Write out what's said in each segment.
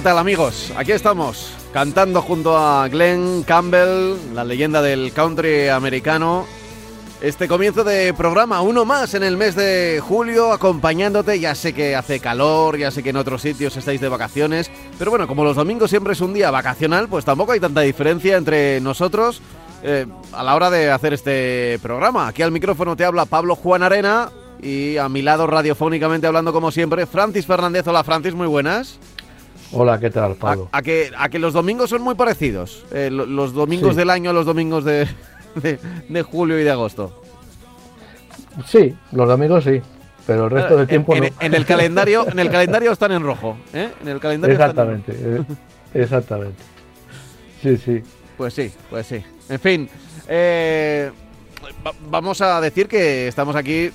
¿Qué tal amigos? Aquí estamos, cantando junto a Glenn Campbell, la leyenda del country americano. Este comienzo de programa, uno más en el mes de julio, acompañándote. Ya sé que hace calor, ya sé que en otros sitios estáis de vacaciones, pero bueno, como los domingos siempre es un día vacacional, pues tampoco hay tanta diferencia entre nosotros eh, a la hora de hacer este programa. Aquí al micrófono te habla Pablo Juan Arena y a mi lado radiofónicamente hablando como siempre, Francis Fernández. Hola Francis, muy buenas. Hola, ¿qué tal, Pablo? A, a que, a que los domingos son muy parecidos. Eh, lo- los domingos Sí. del año a los domingos de, de, de julio y de agosto. Sí, los domingos sí, pero el resto del En- tiempo en, no. en el calendario, en el calendario están en rojo. ¿eh? En el calendario están en rojo. Exactamente, eh, exactamente. Sí, sí. Pues sí, pues sí. En fin, eh, va- vamos a decir que estamos aquí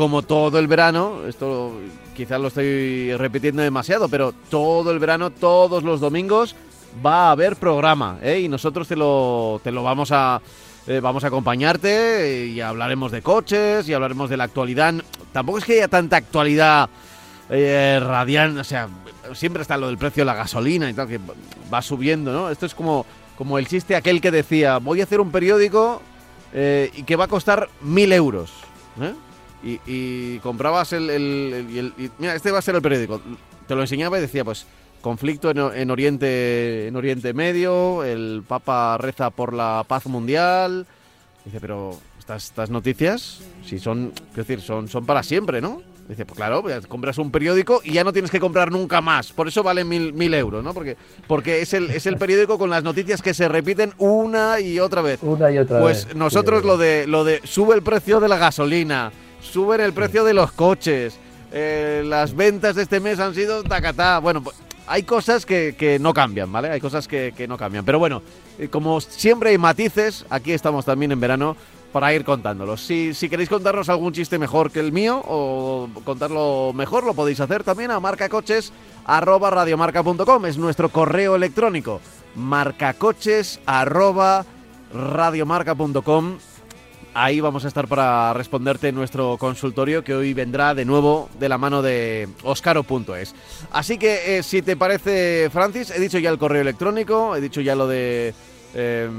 como todo el verano. Esto quizás lo estoy repitiendo demasiado, pero todo el verano, todos los domingos va a haber programa, ¿eh? Y nosotros te lo, te lo vamos a eh, vamos a acompañarte y hablaremos de coches y hablaremos de la actualidad. Tampoco es que haya tanta actualidad eh, o sea, siempre está lo del precio de la gasolina y tal, que va subiendo, ¿no? Esto es como, como el chiste aquel que decía, voy a hacer un periódico eh, y que va a costar mil euros, ¿eh? Y, y comprabas el, el- el- y el- y, mira, este va a ser el periódico. Te lo enseñaba y decía, pues, conflicto en, en Oriente, en Oriente Medio, el Papa reza por la paz mundial. Dice, pero estas, estas noticias, si son, quiero decir, son, son para siempre, ¿no? Dice, pues claro, pues compras un periódico y ya no tienes que comprar nunca más. Por eso vale mil, mil euros, ¿no? Porque, porque es, el, es el periódico con las noticias que se repiten una y otra vez. Una y otra Pues vez. nosotros Sí. lo de lo de sube el precio de la gasolina, sube el precio de los coches, eh, las ventas de este mes han sido tacatá. Bueno, pues hay cosas que, que no cambian, ¿vale? Hay cosas que, que no cambian. Pero bueno, eh, como siempre hay matices, aquí estamos también en verano para ir contándolos. Si, si queréis contarnos algún chiste mejor que el mío o contarlo mejor, lo podéis hacer también a marcacoches@radiomarca.com. Es nuestro correo electrónico. marcacoches@radiomarca.com. Ahí vamos a estar para responderte en nuestro consultorio que hoy vendrá de nuevo de la mano de oscaro.es. Así que eh, si te parece, Francis, he dicho ya el correo electrónico, he dicho ya lo de eh.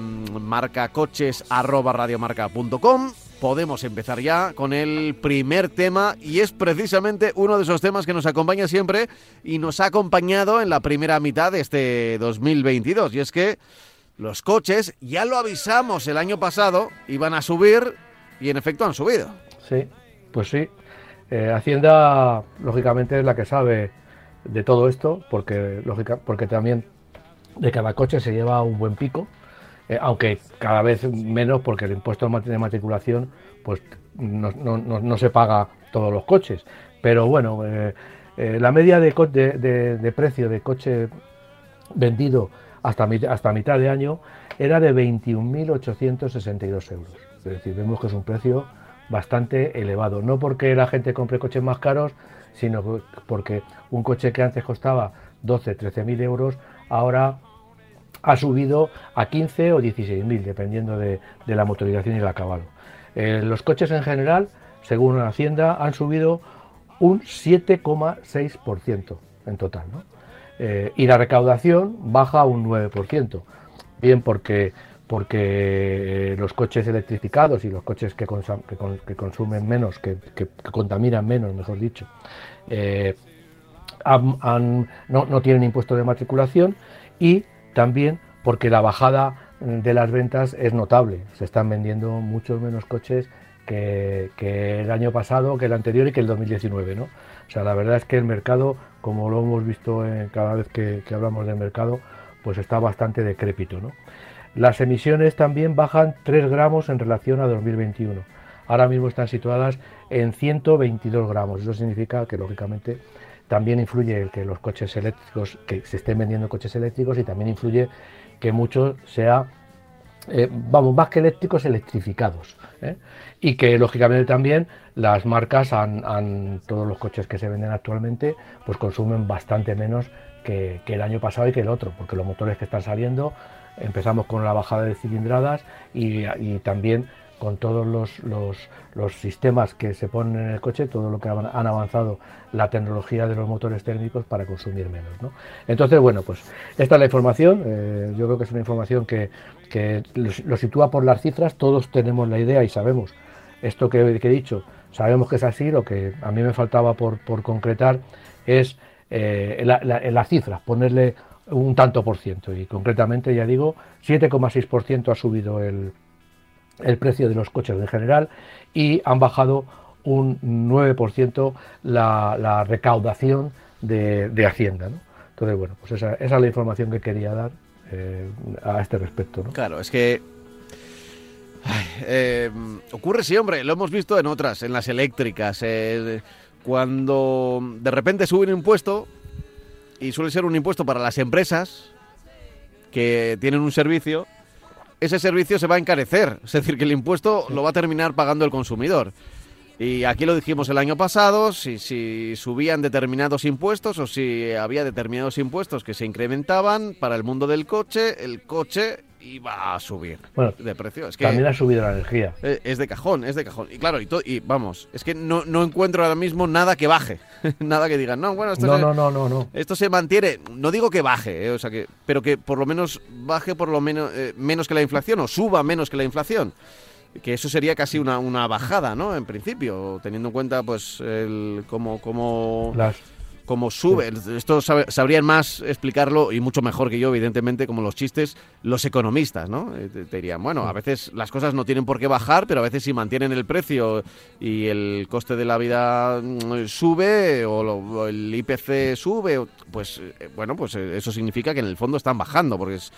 Podemos empezar ya con el primer tema y es precisamente uno de esos temas que nos acompaña siempre y nos ha acompañado en la primera mitad de este 2022 y es que los coches, ya lo avisamos el año pasado, iban a subir y en efecto han subido. Sí, pues sí. Eh, Hacienda, lógicamente, es la que sabe de todo esto, porque, lógica, porque también de cada coche se lleva un buen pico, eh, aunque cada vez menos, porque el impuesto de matriculación pues, no, no- se paga todos los coches. Pero bueno, eh, la media de- de precio de coche vendido hasta, hasta mitad de año era de 21.862 euros. Es decir, vemos que es un precio bastante elevado. No porque la gente compre coches más caros, sino que- porque un coche que antes costaba 12, 13.000 euros, ahora ha subido a 15 o 16.000, dependiendo de, de la motorización y el acabado. Eh, los coches en general, según la Hacienda, han subido un 7,6% en total. Eh, y la recaudación baja un 9%. Bien porque, porque los coches electrificados y los coches que, consumen menos, que, que- contaminan menos, mejor dicho, eh, no, no tienen impuesto de matriculación y también porque la bajada de las ventas es notable. Se están vendiendo muchos menos coches que, que el año pasado, que el anterior y que el 2019. ¿no? O sea, la verdad es que el mercado, como lo hemos visto cada vez que, que hablamos del mercado, pues está bastante decrépito. ¿no? Las emisiones también bajan 3 gramos en relación a 2021. Ahora mismo están situadas en 122 gramos. Eso significa que, lógicamente, también influye el que los coches eléctricos, que se estén vendiendo coches eléctricos y también influye que mucho sea eh, vamos, más que eléctricos, electrificados. ¿eh? Y que lógicamente también las marcas, han, todos los coches que se venden actualmente, pues consumen bastante menos que, el año pasado y que el otro, porque los motores que están saliendo, empezamos con la bajada de cilindradas y, también con todos los, los, sistemas que se ponen en el coche, todo lo que han, avanzado la tecnología de los motores térmicos para consumir menos. Entonces, bueno, pues esta es la información. Eh, yo creo que es una información que, que lo, sitúa por las cifras, todos tenemos la idea y sabemos esto que, he dicho, sabemos que es así, lo que a mí me faltaba por, concretar es eh, las cifras, ponerle un tanto por ciento y concretamente ya digo 7,6% ha subido el, el precio de los coches en general y han bajado un 9% la, la recaudación de, de Hacienda. ¿no? Entonces, bueno, pues esa, esa, es la información que quería dar eh, a este respecto. ¿no? Claro, es que eh, ocurre siempre, lo hemos visto en otras, en las eléctricas. Eh, cuando de repente sube un impuesto, y suele ser un impuesto para las empresas que tienen un servicio, ese servicio se va a encarecer. Es decir, que el impuesto lo va a terminar pagando el consumidor. Y aquí lo dijimos el año pasado, si, si subían determinados impuestos o si había determinados impuestos que se incrementaban para el mundo del coche, el coche iba a subir de precio. Es que también ha subido la energía. Eh, es de cajón, es de cajón. Y claro, y, y vamos, es que no, no, encuentro ahora mismo nada que baje. nada que digan, no, bueno, esto, no, no, no, no, no. esto se mantiene. No digo que baje, eh, o sea que, pero que por lo menos baje por lo menos, eh, menos que la inflación o suba menos que la inflación que eso sería casi una, una bajada, ¿no? En principio, teniendo en cuenta, pues, el cómo, cómo, cómo sube. Esto sabrían más explicarlo y mucho mejor que yo, evidentemente, como los chistes, los economistas, ¿no? Eh, te, dirían, bueno, a veces las cosas no tienen por qué bajar, pero a veces si mantienen el precio y el coste de la vida mm, sube o, el IPC sube, pues, eh, bueno, pues eh, eso significa que en el fondo están bajando, porque es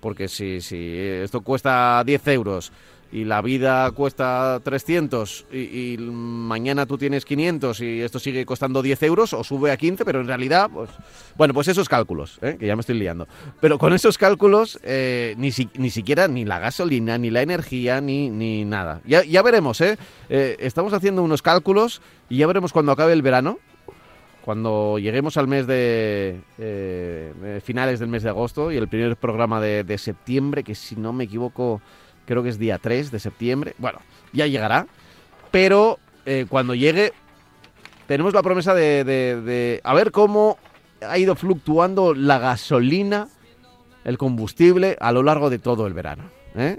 porque si, si esto cuesta 10 euros y la vida cuesta 300 y, mañana tú tienes 500 y esto sigue costando 10 euros o sube a 15, pero en realidad, pues bueno, pues esos cálculos, ¿eh? que ya me estoy liando. Pero con esos cálculos, eh, ni, ni siquiera ni la gasolina, ni la energía, ni, ni nada. Ya, ya veremos, ¿eh? ¿eh? Estamos haciendo unos cálculos y ya veremos cuando acabe el verano, cuando lleguemos al mes de finales del mes de agosto y el primer programa de, de septiembre, que si no me equivoco creo que es día 3 de septiembre. Bueno, ya llegará, pero eh, cuando llegue tenemos la promesa de, a ver cómo ha ido fluctuando la gasolina, el combustible a lo largo de todo el verano. ¿eh?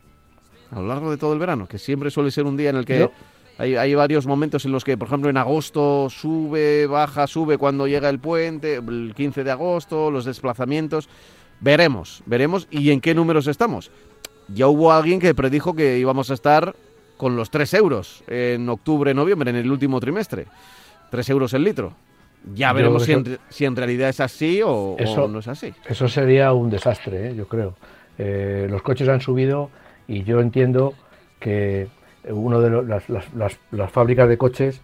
A lo largo de todo el verano, que siempre suele ser un día en el que... Hay, hay, varios momentos en los que, por ejemplo, en agosto sube, baja, sube cuando llega el puente, el 15 de agosto, los desplazamientos. Veremos, veremos y en qué números estamos ya hubo alguien que predijo que íbamos a estar con los 3 euros en octubre, noviembre, en el último trimestre. 3 euros el litro. Ya veremos si, en, realidad es así o, no es así. Eso sería un desastre, ¿eh? yo creo. Eh, los coches han subido y yo entiendo que uno de las, las, fábricas de coches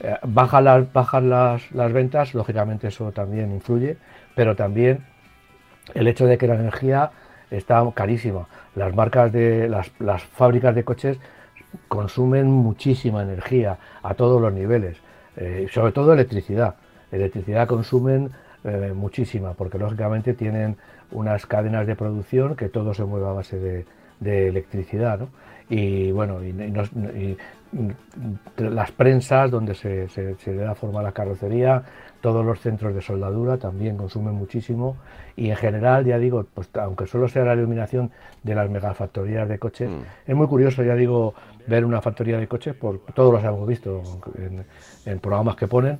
eh, bajan, las, bajan las, las ventas, lógicamente eso también influye, pero también el hecho de que la energía está carísima. Las marcas de las, fábricas de coches consumen muchísima energía a todos los niveles, eh, sobre todo electricidad. Electricidad consumen eh, muchísima porque lógicamente tienen unas cadenas de producción que todo se mueve a base de, electricidad. Y bueno, y, las prensas donde se, se, se, le da forma a la carrocería, todos los centros de soldadura también consumen muchísimo y en general, ya digo, pues aunque solo sea la iluminación de las megafactorías de coches, mm. es muy curioso, ya digo, ver una factoría de coches, por todos los hemos visto en, programas que ponen,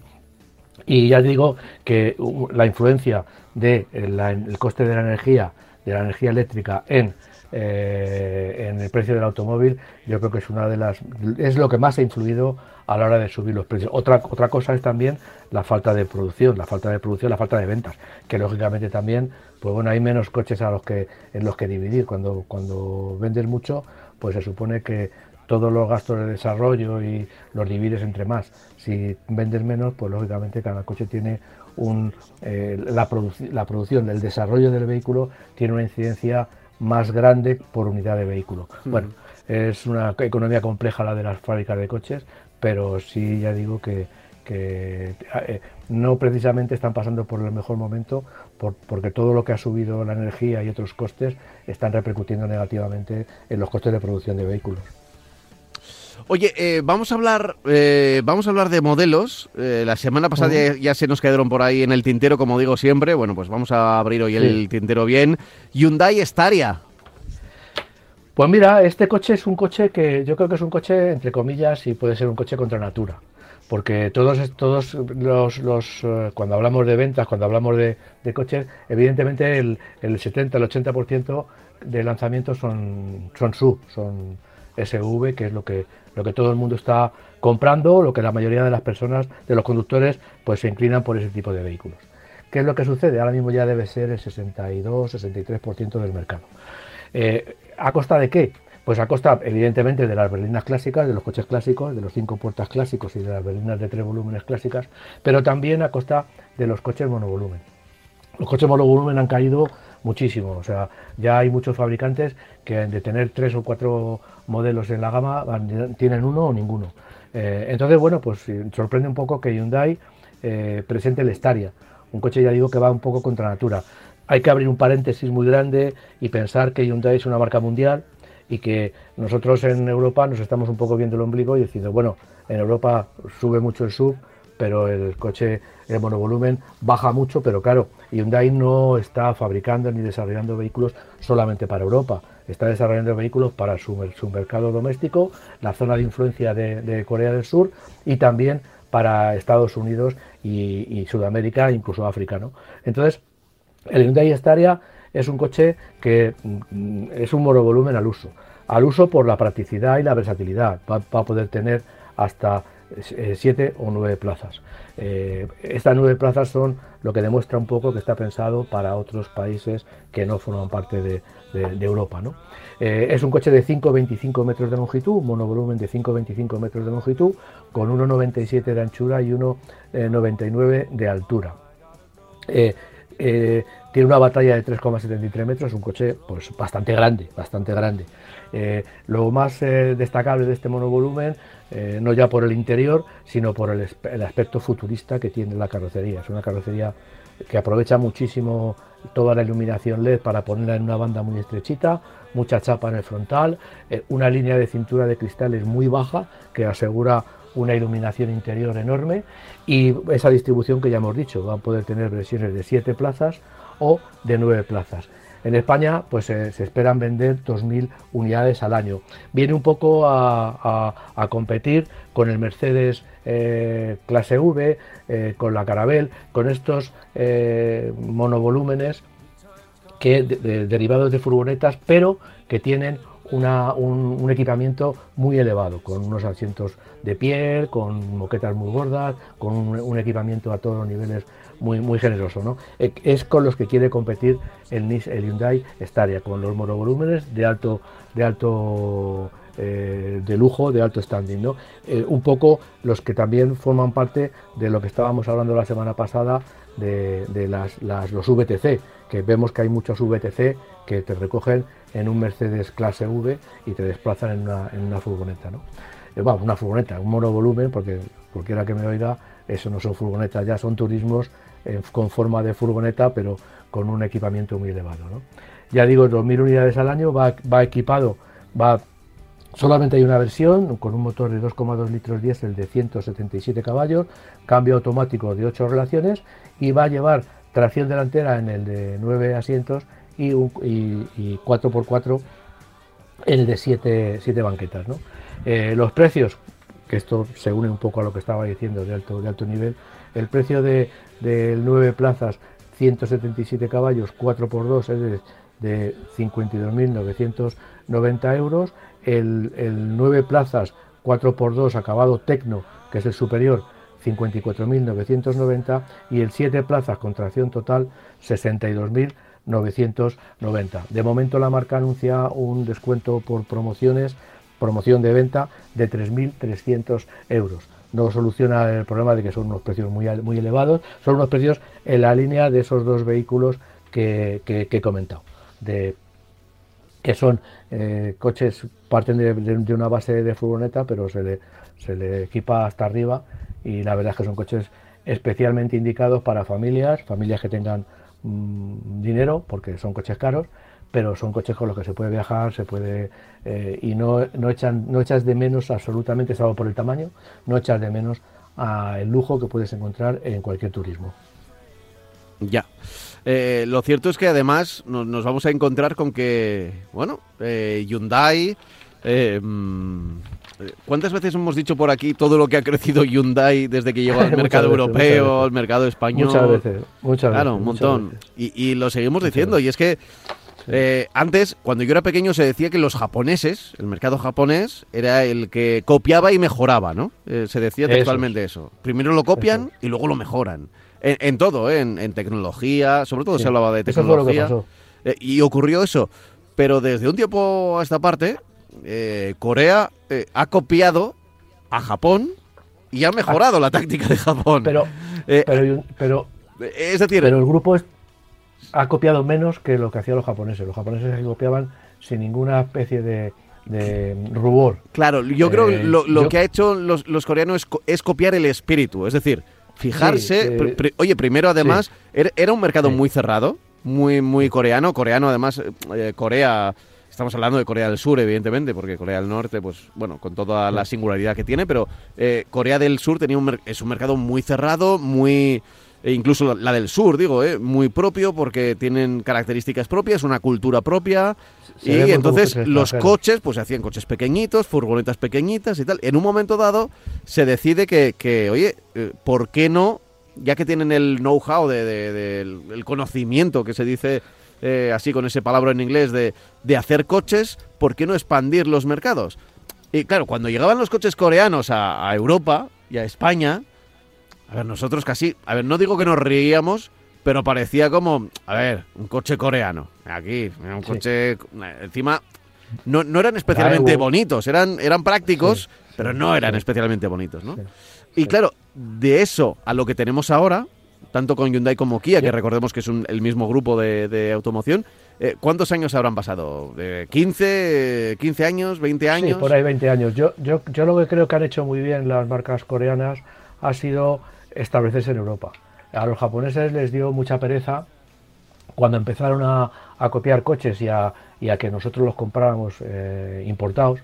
y ya digo que la influencia del de coste de la energía, de la energía eléctrica en eh, en el precio del automóvil, yo creo que es una de las es lo que más ha influido a la hora de subir los precios. Otra otra cosa es también la falta de producción, la falta de producción, la falta de ventas, que lógicamente también, pues bueno, hay menos coches a los que en los que dividir. Cuando cuando vendes mucho, pues se supone que todos los gastos de desarrollo y los divides entre más. Si vendes menos, pues lógicamente cada coche tiene un, eh, la, la producción, el desarrollo del vehículo tiene una incidencia más grande por unidad de vehículo. Bueno, es una economía compleja la de las fábricas de coches, pero sí ya digo que, que, eh, no precisamente están pasando por el mejor momento por- porque todo lo que ha subido la energía y otros costes están repercutiendo negativamente en los costes de producción de vehículos. Oye, eh, vamos a hablar, eh, vamos a hablar de modelos. Eh, la semana pasada ya, ya se nos quedaron por ahí en el tintero, como digo siempre. Bueno, pues vamos a abrir hoy el tintero bien. Hyundai Staria. Pues mira, este coche es un coche que yo creo que es un coche, entre comillas, y puede ser un coche contra natura. Porque todos, todos los, los, eh, cuando hablamos de ventas, cuando hablamos de, de coches, evidentemente el, el 70, el 80% de lanzamientos son, son SUV, son SV, que es lo que, lo que todo el mundo está comprando, lo que la mayoría de las personas, de los conductores, pues se inclinan por ese tipo de vehículos. ¿Qué es lo que sucede? Ahora mismo ya debe ser el 62, 63% del mercado. Eh, ¿A costa de qué? Pues a costa, evidentemente, de las berlinas clásicas, de los coches clásicos, de los cinco puertas clásicos y de las berlinas de tres volúmenes clásicas, pero también a costa de los coches monovolumen. Los coches monovolumen han caído muchísimo, o sea, ya hay muchos fabricantes que de tener tres o cuatro modelos en la gama tienen uno o ninguno. Eh, entonces, bueno, pues eh, sorprende un poco que Hyundai eh, presente el Staria, un coche ya digo que va un poco contra natura. Hay que abrir un paréntesis muy grande y pensar que Hyundai es una marca mundial y que nosotros en Europa nos estamos un poco viendo el ombligo y diciendo, bueno, en Europa sube mucho el sub, pero el coche, el monovolumen baja mucho, pero claro, Hyundai no está fabricando ni desarrollando vehículos solamente para Europa, está desarrollando vehículos para su, su mercado doméstico, la zona de influencia de, de Corea del Sur y también para Estados Unidos y, y Sudamérica, incluso África. ¿no? Entonces, el Hyundai Staria es un coche que mm, es un monovolumen al uso. Al uso por la practicidad y la versatilidad. Va, a poder tener hasta 7 o 9 plazas. Eh, estas 9 plazas son lo que demuestra un poco que está pensado para otros países que no forman parte de, Europa. ¿no? Eh, es un coche de 5,25 metros de longitud, monovolumen de 5,25 metros de longitud, con 1,97 de anchura y 1,99 de altura. Eh, eh, tiene una batalla de 3,73 metros, un coche pues bastante grande, bastante grande. Eh, lo más eh, destacable de este monovolumen, no ya por el interior, sino por el, el aspecto futurista que tiene la carrocería. Es una carrocería que aprovecha muchísimo toda la iluminación LED para ponerla en una banda muy estrechita, mucha chapa en el frontal, una línea de cintura de cristales muy baja que asegura una iluminación interior enorme y esa distribución que ya hemos dicho, van a poder tener versiones de 7 plazas o de 9 plazas. En España pues eh, se esperan vender 2.000 unidades al año. Viene un poco a, a- competir con el Mercedes eh, clase V, eh, con la Carabel, con estos monovolúmenes que de- de- derivados de furgonetas, pero que tienen una- un, equipamiento muy elevado, con unos asientos de piel, con moquetas muy gordas, con un, equipamiento a todos los niveles muy, muy generoso. ¿no? E- Es con los que quiere competir el, el Hyundai Staria, con los monovolúmenes de alto, de alto eh, de lujo, de alto standing. ¿no? Eh, un poco los que también forman parte de lo que estábamos hablando la semana pasada de, de las, las- los VTC, que vemos que hay muchos VTC que te recogen en un Mercedes clase V y te desplazan en una, en una furgoneta. ¿no? Eh, vamos, una furgoneta, un monovolumen, porque cualquiera que me oiga, eso no son furgonetas, ya son turismos eh, con forma de furgoneta, pero con un equipamiento muy elevado. ¿no? Ya digo, 2.000 unidades al año, va, va equipado, va Solamente hay una versión con un motor de 2,2 litros diésel de 177 caballos, cambio automático de 8 relaciones y va a llevar tracción delantera en el de 9 asientos y, y- y 4x4 en el de 7, banquetas. ¿no? Eh, los precios, que esto se une un poco a lo que estaba diciendo de alto, de alto nivel, el precio de, del 9 plazas 177 caballos 4x2 es de, de 52.990 euros, el, el 9 plazas 4x2 acabado Tecno, que es el superior, 54.990 y el 7 plazas con tracción total 62.990. De momento la marca anuncia un descuento por promociones, promoción de venta de 3.300 euros. No soluciona el problema de que son unos precios muy, muy elevados, son unos precios en la línea de esos dos vehículos que, que- he comentado, de que son eh, coches, parten de, una base de furgoneta, pero se le, se le equipa hasta arriba y la verdad es que son coches especialmente indicados para familias, familias que tengan mm, dinero, porque son coches caros, pero son coches con los que se puede viajar, se puede eh, y no, no, echan, no echas de menos absolutamente, salvo por el tamaño, no echas de menos a el lujo que puedes encontrar en cualquier turismo. Ya. Eh, lo cierto es que además nos, vamos a encontrar con que, bueno, eh, Hyundai... Eh, mm, ¿Cuántas veces hemos dicho por aquí todo lo que ha crecido Hyundai desde que llegó al mercado europeo, al mercado español? Muchas veces, muchas veces. Claro, un montón. Y, lo seguimos diciendo. Y es que antes, cuando yo era pequeño, se decía que los japoneses, el mercado japonés, era el que copiaba y mejoraba, ¿no? se decía textualmente eso. Primero lo copian y luego lo mejoran. En, todo, ¿eh? en, tecnología, sobre todo se hablaba de tecnología. Eh, y ocurrió eso. Pero desde un tiempo a esta parte, eh, Corea ha copiado a Japón y ha mejorado la táctica de Japón. Pero, pero, es decir, pero el grupo ha copiado menos que lo que hacían los japoneses. Los japoneses copiaban sin ninguna especie de, rubor. Claro, yo creo que lo, que ha hecho los, los coreanos es, copiar el espíritu. Es decir, fijarse. oye, primero además, era un mercado muy cerrado, muy, muy coreano. Coreano, además, eh, Corea. Estamos hablando de Corea del Sur, evidentemente, porque Corea del Norte, pues bueno, con toda la singularidad que tiene, pero eh, Corea del Sur tenía un es un mercado muy cerrado, muy e incluso la del sur, digo, eh, muy propio porque tienen características propias, una cultura propia. y entonces los coches, pues se hacían coches pequeñitos, furgonetas pequeñitas y tal. En un momento dado se decide que, oye, eh, ¿por qué no? Ya que tienen el know-how, de, conocimiento que se dice eh, así con ese palabra en inglés de, de hacer coches, ¿por qué no expandir los mercados? Y claro, cuando llegaban los coches coreanos a, a Europa y a España, a ver, nosotros casi, a ver, no digo que nos reíamos, pero parecía como, a ver, un coche coreano. Aquí, un coche, encima, no, no eran especialmente bonitos, eran, eran prácticos, pero no eran especialmente bonitos, ¿no? Y claro, de eso a lo que tenemos ahora, tanto con Hyundai como Kia, que recordemos que es el mismo grupo de, automoción, eh, ¿cuántos años habrán pasado? ¿De ¿15, 15 años, 20 años? Sí, por ahí 20 años. Yo, yo, yo lo que creo que han hecho muy bien las marcas coreanas ha sido establecerse en Europa. A los japoneses les dio mucha pereza cuando empezaron a, copiar coches y a, que nosotros los compráramos eh, importados,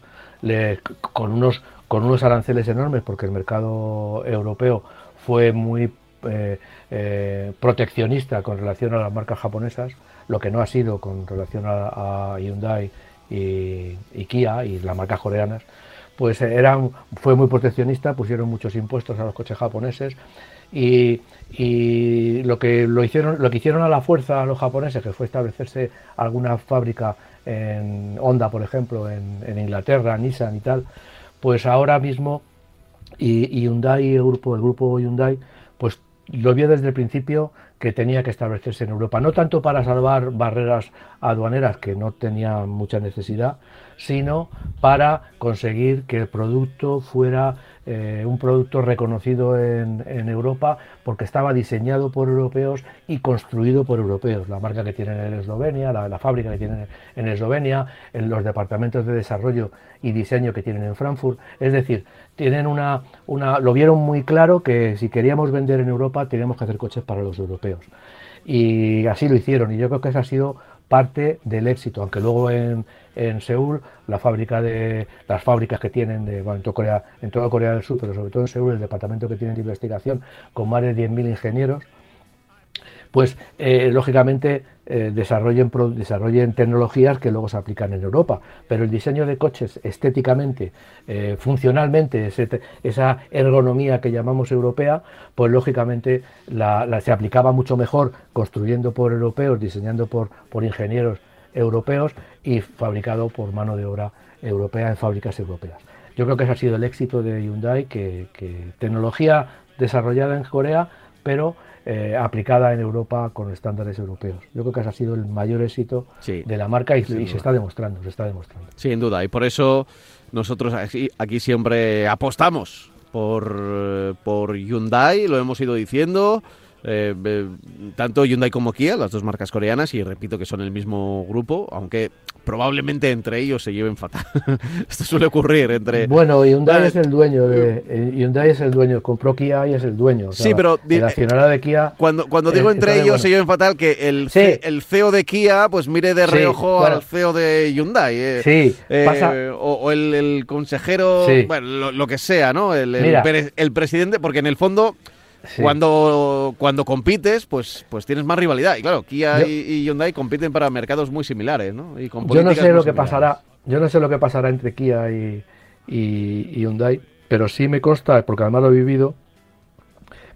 con, unos, con unos aranceles enormes, porque el mercado europeo fue muy eh, eh, proteccionista con relación a las marcas japonesas, lo que no ha sido con relación a, Hyundai y, y, Kia y las marcas coreanas pues eran, fue muy proteccionista, pusieron muchos impuestos a los coches japoneses y, lo que lo hicieron, lo que hicieron a la fuerza a los japoneses, que fue establecerse alguna fábrica en Honda, por ejemplo, en, Inglaterra, Nissan y tal, pues ahora mismo y, Hyundai, el grupo, el grupo Hyundai, pues lo vio desde el principio que tenía que establecerse en Europa, no tanto para salvar barreras aduaneras que no tenían mucha necesidad, sino para conseguir que el producto fuera eh, un producto reconocido en, Europa porque estaba diseñado por europeos y construido por europeos. La marca que tienen en Eslovenia, la, fábrica que tienen en Eslovenia, en los departamentos de desarrollo y diseño que tienen en Frankfurt. Es decir, tienen una, una, lo vieron muy claro que si queríamos vender en Europa teníamos que hacer coches para los europeos. Y así lo hicieron y yo creo que esa ha sido parte del éxito, aunque luego en, en Seúl, la fábrica de, las fábricas que tienen de, en, toda Corea, en toda Corea del Sur, pero sobre todo en Seúl, el departamento que tienen de investigación con más de 10.000 ingenieros, pues eh, lógicamente eh, desarrollen, desarrollen tecnologías que luego se aplican en Europa. Pero el diseño de coches estéticamente, eh, funcionalmente, esa ergonomía que llamamos europea, pues lógicamente se aplicaba mucho mejor construyendo por europeos, diseñando por, por ingenieros europeos y fabricado por mano de obra europea en fábricas europeas. Yo creo que ese ha sido el éxito de Hyundai, que, tecnología desarrollada en Corea, pero eh, aplicada en Europa con estándares europeos. Yo creo que ese ha sido el mayor éxito de la marca y, se está demostrando, se está demostrando. Sin duda, y por eso nosotros aquí, aquí siempre apostamos por, por Hyundai, lo hemos ido diciendo, eh, eh, tanto Hyundai como Kia, las dos marcas coreanas, y repito que son el mismo grupo, aunque probablemente entre ellos se lleven fatal. Esto suele ocurrir entre... Bueno, Hyundai es el dueño de... Eh, Hyundai es el dueño, compró Kia y es el dueño. sí, pero... La accionada de Kia... Cuando, cuando digo entre ellos se lleven fatal, que el, el CEO de Kia pues mire de reojo al CEO de Hyundai. sí, O, el, consejero, bueno, lo, que sea, ¿no? El, el presidente, porque en el fondo... Cuando, cuando compites, pues, pues tienes más rivalidad. Y claro, Kia y, Hyundai compiten para mercados muy similares, ¿no? Y yo no sé lo que pasará, yo no sé lo que pasará entre Kia y, y, Hyundai, pero sí me consta, porque además lo he vivido,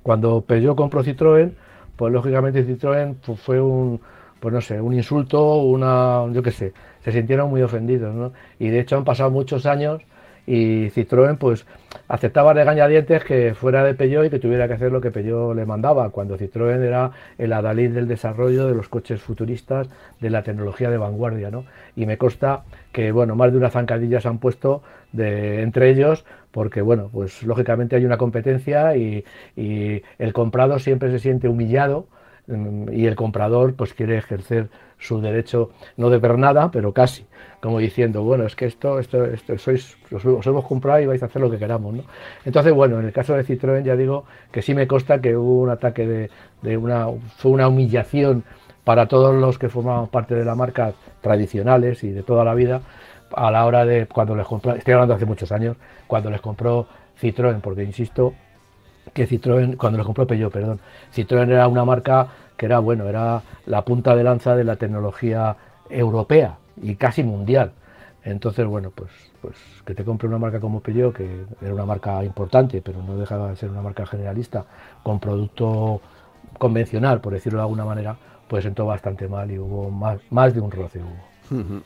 cuando Peugeot compró Citroën, pues lógicamente Citroën fue un, pues no sé, un insulto, una, yo qué sé, se sintieron muy ofendidos, ¿no? Y de hecho han pasado muchos años y Citroën pues aceptaba regañadientes que fuera de Peugeot y que tuviera que hacer lo que Peugeot le mandaba, cuando Citroën era el adalid del desarrollo de los coches futuristas, de la tecnología de vanguardia, ¿no? Y me consta que, bueno, más de una zancadilla se han puesto de, entre ellos, porque, bueno, pues lógicamente hay una competencia y, y el comprado siempre se siente humillado mm, y el comprador pues quiere ejercer su derecho, no de ver nada, pero casi como diciendo, bueno, es que esto, esto, esto sois, os, hemos comprado y vais a hacer lo que queramos, ¿no? Entonces, bueno, en el caso de Citroën ya digo que sí me consta que hubo un ataque de, de una, fue una humillación para todos los que formaban parte de la marca tradicionales y de toda la vida a la hora de cuando les compró, estoy hablando hace muchos años, cuando les compró Citroën, porque insisto que Citroën, cuando les compró Peugeot, perdón, Citroën era una marca que era, bueno, era la punta de lanza de la tecnología europea, y casi mundial. Entonces, bueno, pues, pues que te compre una marca como Peugeot, que era una marca importante, pero no dejaba de ser una marca generalista, con producto convencional, por decirlo de alguna manera, pues sentó bastante mal y hubo más, más de un roce. Hubo.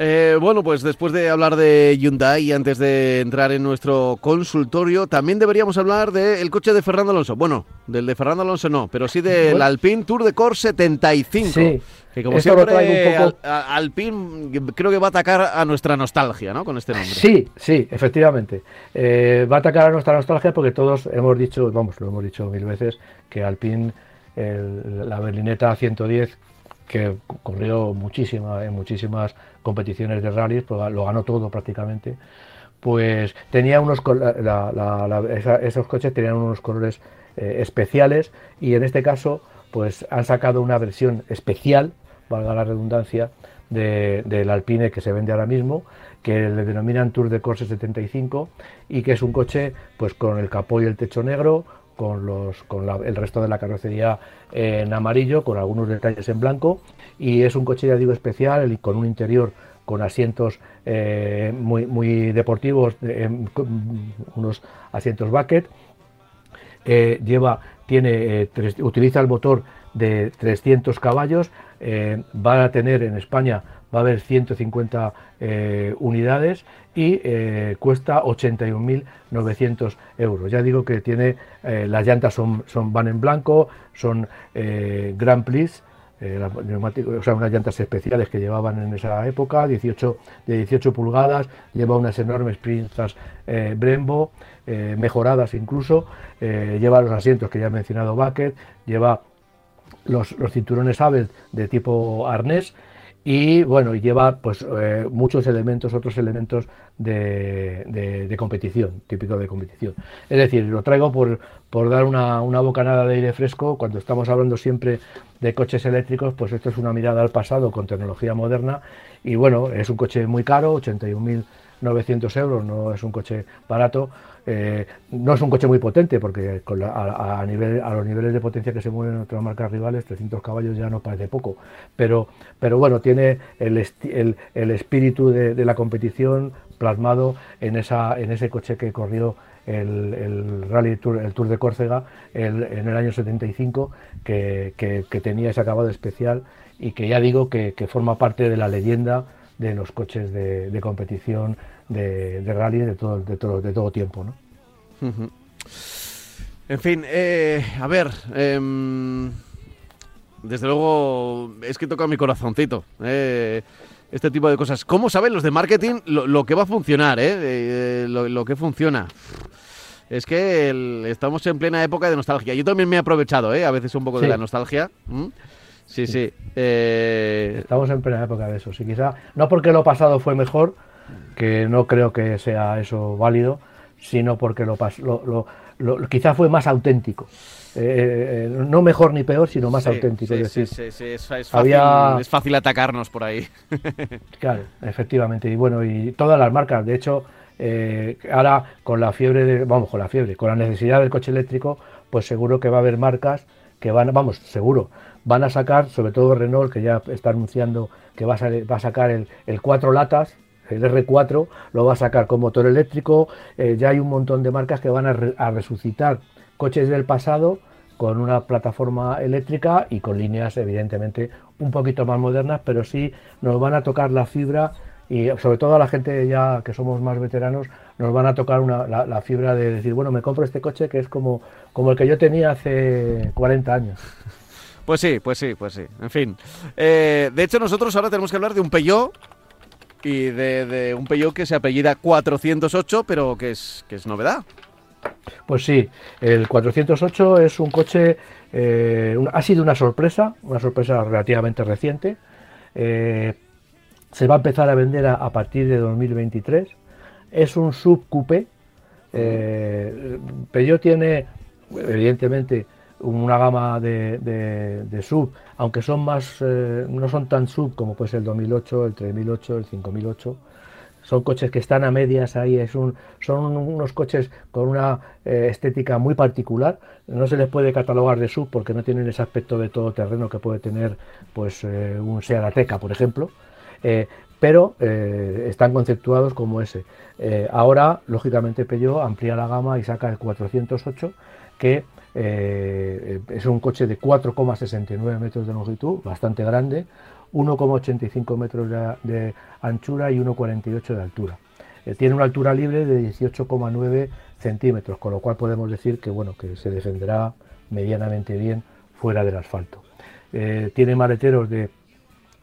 Eh, bueno, pues después de hablar de Hyundai y antes de entrar en nuestro consultorio, también deberíamos hablar del coche de Fernando Alonso. Bueno, del de Fernando Alonso no, pero sí del Alpine Tour de Core 75. Sí. Que como siempre, Alpine creo que va a atacar a nuestra nostalgia, ¿no? Con este nombre. Sí, sí, efectivamente. Eh, va a atacar a nuestra nostalgia porque todos hemos dicho, vamos, lo hemos dicho mil veces, que Alpine, la berlineta 110 que corrió muchísima, en muchísimas competiciones de rallies, pues lo ganó todo prácticamente, pues tenía unos esos coches tenían unos colores eh, especiales y en este caso pues han sacado una versión especial, valga la redundancia, del Alpine que se vende ahora mismo, que le denominan Tour de Corse 75 y que es un coche pues con el capó y el techo negro, con, los, con el resto de la carrocería en amarillo, con algunos detalles en blanco, y es un coche, ya digo, especial, con un interior con asientos eh, muy, muy deportivos, unos asientos bucket, eh, lleva, tiene, eh, utiliza el motor de 300 caballos, va a tener en España va a haber 150 eh, unidades y eh, cuesta 81.900 euros. Ya digo que tiene, eh, las llantas son, van en blanco, son Grand Prix, unas llantas especiales que llevaban en esa época, 18, de 18 pulgadas, lleva unas enormes pinzas Brembo, mejoradas incluso, lleva los asientos que ya he mencionado Bucket, lleva los, los cinturones Abel de tipo arnés y bueno, lleva pues eh, muchos elementos, otros elementos de, competición, típico de competición. Es decir, lo traigo por, por dar una, una, bocanada de aire fresco, cuando estamos hablando siempre de coches eléctricos, pues esto es una mirada al pasado con tecnología moderna y bueno, es un coche muy caro, 81.900 euros, no es un coche barato, eh, no es un coche muy potente porque a, nivel, a los niveles de potencia que se mueven en otras marcas rivales, 300 caballos ya no parece poco. Pero, pero bueno, tiene el, el, espíritu de, la competición plasmado en, esa, en ese coche que corrió el, Rally Tour, el Tour de Córcega en el año 75, que, que, tenía ese acabado especial y que ya digo que, forma parte de la leyenda de los coches de, de competición de, rally de todo, de, todo, de todo tiempo. ¿no? En fin, eh, a ver, em, desde luego es que toca mi corazoncito. Eh, este tipo de cosas. ¿Cómo saben los de marketing lo, que va a funcionar, eh? lo, que funciona? es que estamos en plena época de nostalgia. Yo también me he aprovechado, ¿eh? A veces un poco de la nostalgia. Sí, sí. Eh, estamos en plena época de eso. Sí, quizá, no porque lo pasado fue mejor, que no creo que sea eso válido, sino porque lo, lo, lo, quizá fue más auténtico. Eh, eh, no mejor ni peor, sino más auténtico. Sí, sí, sí, es, fácil, es fácil atacarnos por ahí. claro, efectivamente. Y bueno, y todas las marcas, de hecho, eh, ahora con la fiebre, de, vamos, con la fiebre, con la necesidad del coche eléctrico, pues seguro que va a haber marcas que van, vamos, seguro, van a sacar, sobre todo Renault, que ya está anunciando que va a, sacar el, el 4 latas, el R4 lo va a sacar con motor eléctrico, ya hay un montón de marcas que van a resucitar coches del pasado con una plataforma eléctrica y con líneas evidentemente un poquito más modernas, pero sí nos van a tocar la fibra y sobre todo a la gente ya que somos más veteranos nos van a tocar la, fibra de decir, bueno, me compro este coche que es como, como el que yo tenía hace 40 años. Pues sí, pues sí, pues sí. En fin. Eh, de hecho, nosotros ahora tenemos que hablar de un Peugeot y de, un Peugeot que se apellida 408, pero que es, que es novedad. Pues sí, el 408 es un coche, eh, ha sido una sorpresa, una sorpresa relativamente reciente. Eh, se va a empezar a vender a, partir de 2023. Es un sub coupé. Eh, Peugeot tiene, evidentemente, una gama de, sub, aunque son más, no son tan sub como pues el 2008, el 3008, el 5008 son coches que están a medias ahí, es un, son unos coches con una eh, estética muy particular, no se les puede catalogar de sub porque no tienen ese aspecto de todoterreno que puede tener pues eh, un Seat Ateca, por ejemplo, eh, pero están conceptuados como ese. ahora, lógicamente, Peugeot amplía la gama y saca el 408, que es un coche de 4,69 metros de longitud, bastante grande, 1,85 metros de, anchura y 1,48 de altura. Eh, tiene una altura libre de 18,9 centímetros, con lo cual podemos decir que, bueno, que se defenderá medianamente bien fuera del asfalto. Eh, tiene maleteros de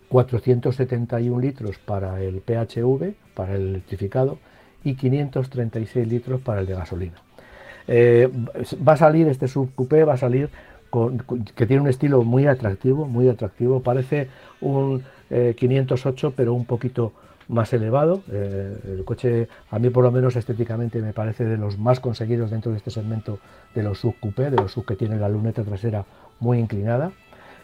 471 litros para el PHV, para el electrificado, y 536 litros para el de gasolina. Eh, va a salir este subcoupé, va a salir que tiene un estilo muy atractivo, muy atractivo. Parece un 508, eh, pero un poquito más elevado. Eh, el coche, a mí por lo menos estéticamente, me parece de los más conseguidos dentro de este segmento de los sub coupé, de los sub que tienen la luneta trasera muy inclinada.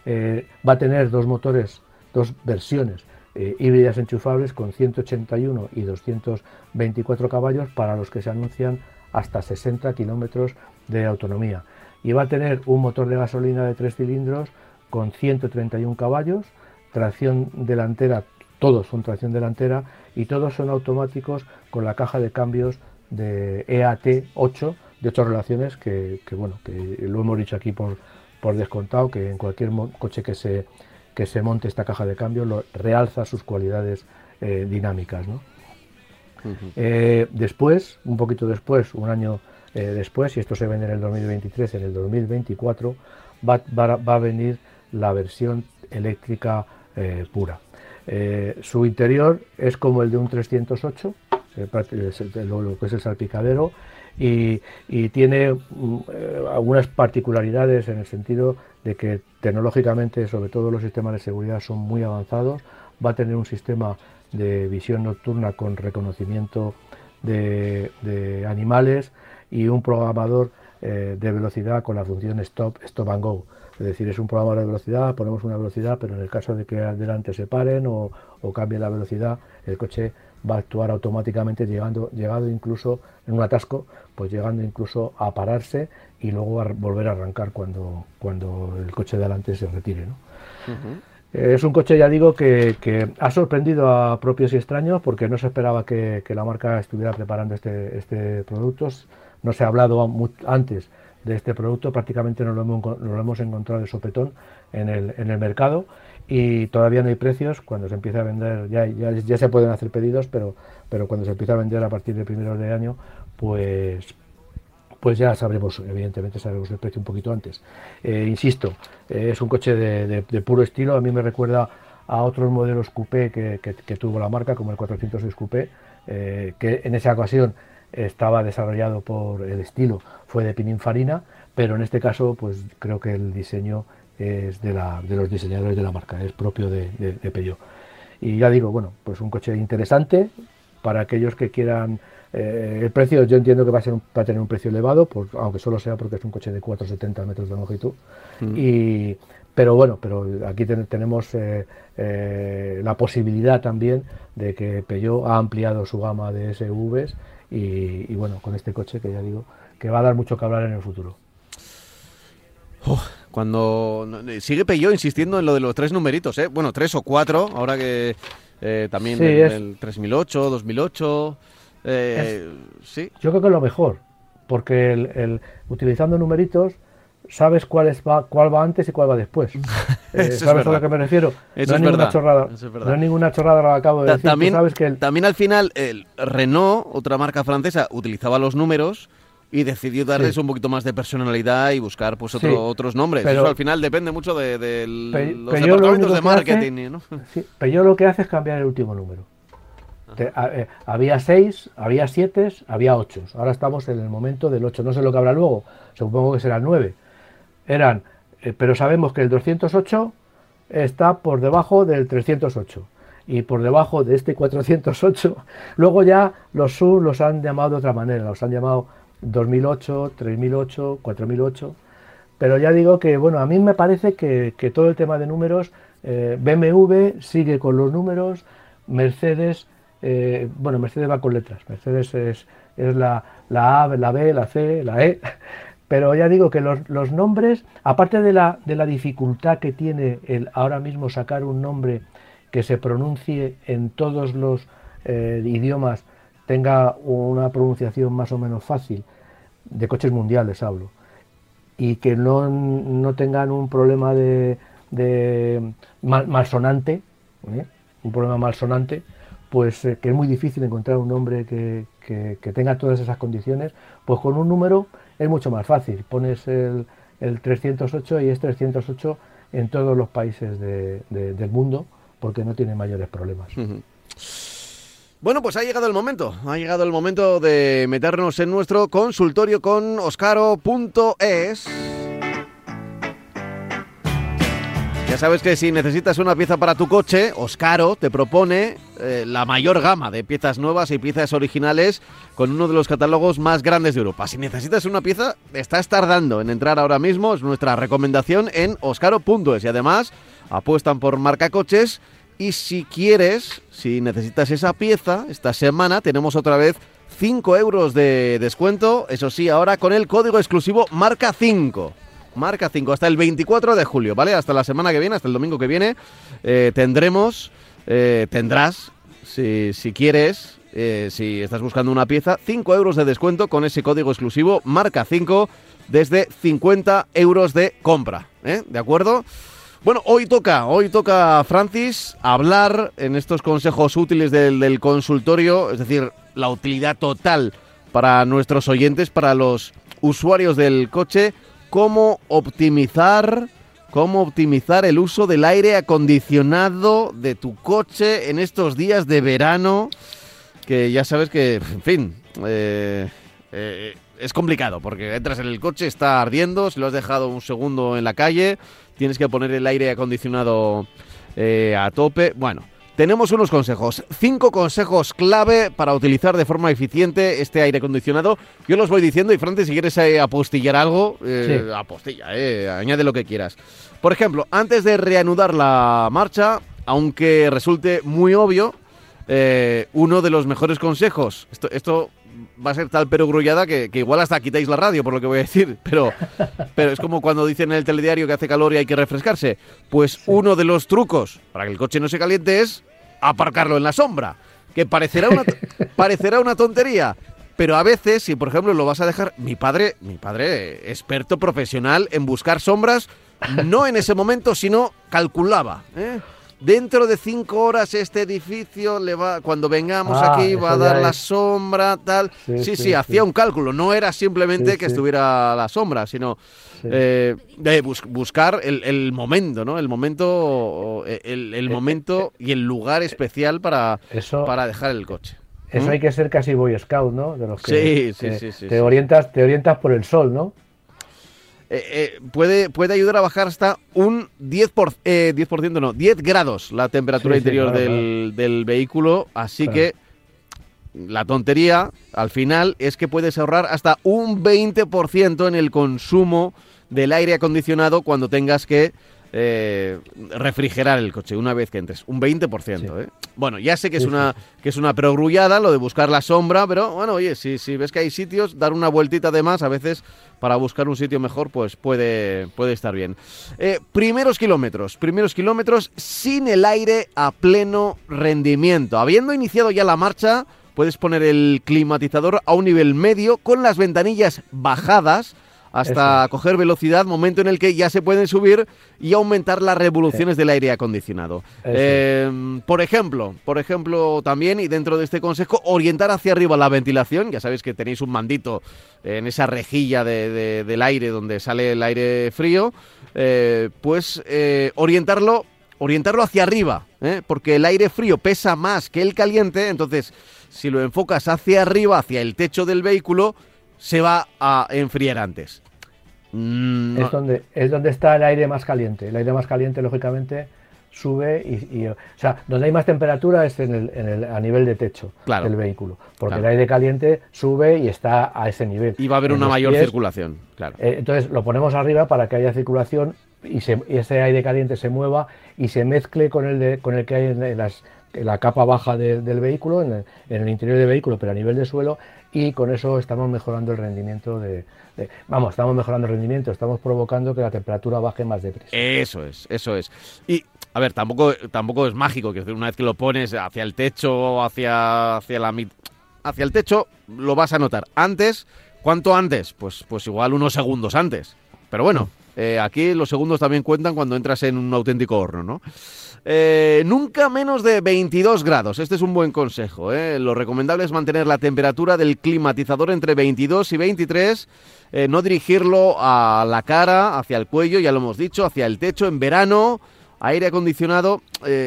Va a tener dos motores, dos versiones híbridas enchufables con 181 y 224 caballos para los que se anuncian hasta 60 kilómetros de autonomía y va a tener un motor de gasolina de tres cilindros con 131 caballos, tracción delantera, todos son tracción delantera y todos son automáticos con la caja de cambios de EAT 8 de ocho relaciones que, bueno, que lo hemos dicho aquí por, por descontado, que en cualquier coche que se, que se monte esta caja de cambios realza sus cualidades eh, dinámicas. Eh, después, un poquito después, un año eh, después, si esto se vende en el 2023, en el 2024 va, a venir la versión eléctrica eh, pura. Su interior es como el de un 308, lo, que es el salpicadero, y, tiene mm, algunas particularidades en el sentido de que tecnológicamente, sobre todo los sistemas de seguridad son muy avanzados, va a tener un sistema de visión nocturna con reconocimiento de animales, y un programador eh, de velocidad con la función stop, stop and go. Es decir, es un programador de velocidad, ponemos una velocidad, pero en el caso de que adelante se paren o, cambie la velocidad, el coche va a actuar automáticamente llegando, incluso en un atasco, pues llegando incluso a pararse y luego a volver a arrancar cuando, cuando el coche de adelante se retire. Es un coche, ya digo, que, ha sorprendido a propios y extraños porque no se esperaba que, la marca estuviera preparando este, este producto no se ha hablado antes de este producto, prácticamente no lo hemos, encontrado de sopetón en el, mercado y todavía no hay precios. Cuando se empieza a vender, ya, ya, se pueden hacer pedidos, pero, pero cuando se empieza a vender a partir de primeros de año, pues, pues ya sabremos, evidentemente sabremos el precio un poquito antes. Eh, insisto, eh, es un coche de, puro estilo, a mí me recuerda a otros modelos coupé que, tuvo la marca, como el 406 coupé, eh, que en esa ocasión estaba desarrollado por el estilo, fue de Pininfarina, pero en este caso pues creo que el diseño es de, de los diseñadores de la marca, es propio de, de, Peugeot. Y ya digo, bueno, pues un coche interesante para aquellos que quieran eh, el precio yo entiendo que va a, ser va a tener un precio elevado, aunque solo sea porque es un coche de 4,70 metros de longitud. Mm. Y, pero bueno, pero aquí tenemos eh, eh, la posibilidad también de que Peugeot ha ampliado su gama de SUVs y, bueno, con este coche que ya digo que va a dar mucho que hablar en el futuro. cuando sigue Peugeot insistiendo en lo de los tres numeritos, ¿eh? bueno, tres o cuatro, ahora que también el, el 3008, 2008. Eh, sí. Yo creo que es lo mejor, porque el, utilizando numeritos sabes cuál, es, va, cuál va antes y cuál va después. Eh, ¿Sabes a lo que me refiero? no, es ninguna chorrada, no es ninguna chorrada lo acabo de decir. También, sabes que también al final, el Renault, otra marca francesa, utilizaba los números y decidió darles un poquito más de personalidad y buscar pues otro, otros nombres. Eso al final depende mucho de, los departamentos de marketing. yo lo que hace es cambiar el último número. Eh, había seis, había siete, había ocho. Ahora estamos en el momento del ocho. No sé lo que habrá luego, supongo que serán nueve. Eran, eh, pero sabemos que el 208 está por debajo del 308 y por debajo de este 408. Luego ya los sub los han llamado de otra manera, los han llamado 2008, 3008, 4008. Pero ya digo que, bueno, a mí me parece que, todo el tema de números, eh, BMW sigue con los números, Mercedes eh, bueno, Mercedes va con letras, Mercedes es, la, A, la B, la C, la E, pero ya digo que los, nombres, aparte de la, dificultad que tiene el ahora mismo sacar un nombre que se pronuncie en todos los eh, idiomas, tenga una pronunciación más o menos fácil, de coches mundiales hablo, y que no, tengan un problema de, de malsonante, ¿eh? un problema malsonante, pues eh, que es muy difícil encontrar un nombre que, tenga todas esas condiciones, pues con un número es mucho más fácil. Pones el, 308 y es 308 en todos los países del mundo porque no tiene mayores problemas. Bueno, pues ha llegado el momento, ha llegado el momento de meternos en nuestro consultorio con oscaro.es. Ya sabes que si necesitas una pieza para tu coche, Oscaro te propone eh, la mayor gama de piezas nuevas y piezas originales con uno de los catálogos más grandes de Europa. Si necesitas una pieza, estás tardando en entrar ahora mismo, es nuestra recomendación en oscaro.es y además apuestan por marca coches y si quieres, si necesitas esa pieza, esta semana tenemos otra vez 5 euros de descuento, eso sí, ahora con el código exclusivo marca 5 marca 5 hasta el 24 de julio, ¿vale? Hasta la semana que viene, hasta el domingo que viene, eh, tendremos, eh, tendrás, si, si quieres, eh, si estás buscando una pieza, 5 euros de descuento con ese código exclusivo, marca 5, desde 50 euros de compra, ¿De acuerdo? Bueno, hoy toca, hoy toca, Francis, hablar en estos consejos útiles del, del consultorio, es decir, la utilidad total para nuestros oyentes, para los usuarios del coche, cómo optimizar cómo optimizar el uso del aire acondicionado de tu coche en estos días de verano, que ya sabes que, en fin, eh, eh, es complicado, porque entras en el coche, está ardiendo, si lo has dejado un segundo en la calle, tienes que poner el aire acondicionado eh, a tope. Bueno, tenemos unos consejos, cinco consejos clave para utilizar de forma eficiente este aire acondicionado. Yo los voy diciendo y Francis, si quieres eh, apostillar algo, eh, apostilla, eh, añade lo que quieras. Por ejemplo, antes de reanudar la marcha, aunque resulte muy obvio, uno de los mejores consejos, esto, esto va a ser tal pero grullada que, igual hasta quitáis la radio por lo que voy a decir, pero, pero es como cuando dicen en el telediario que hace calor y hay que refrescarse. Pues uno de los trucos para que el coche no se caliente es aparcarlo en la sombra, que parecerá una, parecerá una tontería, pero a veces, si por ejemplo lo vas a dejar, mi padre, mi padre, experto profesional en buscar sombras, no en ese momento, sino calculaba. ¿eh? Dentro de cinco horas este edificio le va, cuando vengamos ah, aquí va a dar la sombra, tal. Sí, sí, hacía un cálculo, no era simplemente que estuviera la sombra, sino eh, de buscar el, momento, ¿no? El momento, el, momento y el lugar especial para, para dejar el coche. Eso ¿Mm? hay que ser casi Boy Scout, ¿no? De los que Sí, sí, te, sí, te orientas, te orientas por el sol, ¿no? Eh, eh, puede, puede ayudar a bajar hasta un 10%, por, eh, 10% no, 10 grados la temperatura Sí, sí, interior claro, del, del vehículo, así Claro. que la tontería al final es que puedes ahorrar hasta un 20% en el consumo del aire acondicionado cuando tengas que eh, refrigerar el coche una vez que entres. Un 20%. Sí. ¿eh? Bueno, ya sé que es, una, que es una perogrullada lo de buscar la sombra, pero bueno, oye, si, si ves que hay sitios, dar una vueltita de más a veces para buscar un sitio mejor, pues puede, puede estar bien. Eh, primeros kilómetros, primeros kilómetros sin el aire a pleno rendimiento. Habiendo iniciado ya la marcha, puedes poner el climatizador a un nivel medio con las ventanillas bajadas hasta es. coger velocidad, momento en el que ya se pueden subir y aumentar las revoluciones del aire acondicionado. Eh, por ejemplo, por ejemplo también, y dentro de este consejo, orientar hacia arriba la ventilación. Ya sabéis que tenéis un mandito en esa rejilla de- de- del aire donde sale el aire frío. eh, pues eh, orientarlo, orientarlo hacia arriba, ¿eh? porque el aire frío pesa más que el caliente. Entonces, si lo enfocas hacia arriba, hacia el techo del vehículo, se va a enfriar antes. Mm, no- Es, donde, es donde está el aire más caliente. El aire más caliente, lógicamente, sube y, y- o sea, donde hay más temperatura es en el, en el- a nivel de techo Claro. del vehículo, porque Claro. el aire caliente sube y está a ese nivel. y va a haber En una mayor pies, circulación, claro. eh, entonces lo ponemos arriba para que haya circulación y, se- y ese aire caliente se mueva y se mezcle con el, de- con el que hay en, en las- en la capa baja de- del vehículo, en el, en el interior del vehículo, pero a nivel de suelo, y con eso estamos mejorando el rendimiento de, Vamos, estamos mejorando el rendimiento, estamos provocando que la temperatura baje más deprisa. Eso es, eso es. Y, a ver, tampoco, tampoco es mágico, que una vez que lo pones hacia el techo hacia, hacia la hacia el techo, lo vas a notar. Antes, ¿cuánto antes? Pues, pues igual unos segundos antes. Pero bueno, eh, aquí los segundos también cuentan cuando entras en un auténtico horno, ¿no? Eh, nunca menos de 22 grados. Este es un buen consejo. ¿eh? Lo recomendable es mantener la temperatura del climatizador entre 22 y 23. eh, no dirigirlo a la cara, hacia el cuello, ya lo hemos dicho, hacia el techo en verano. Aire acondicionado.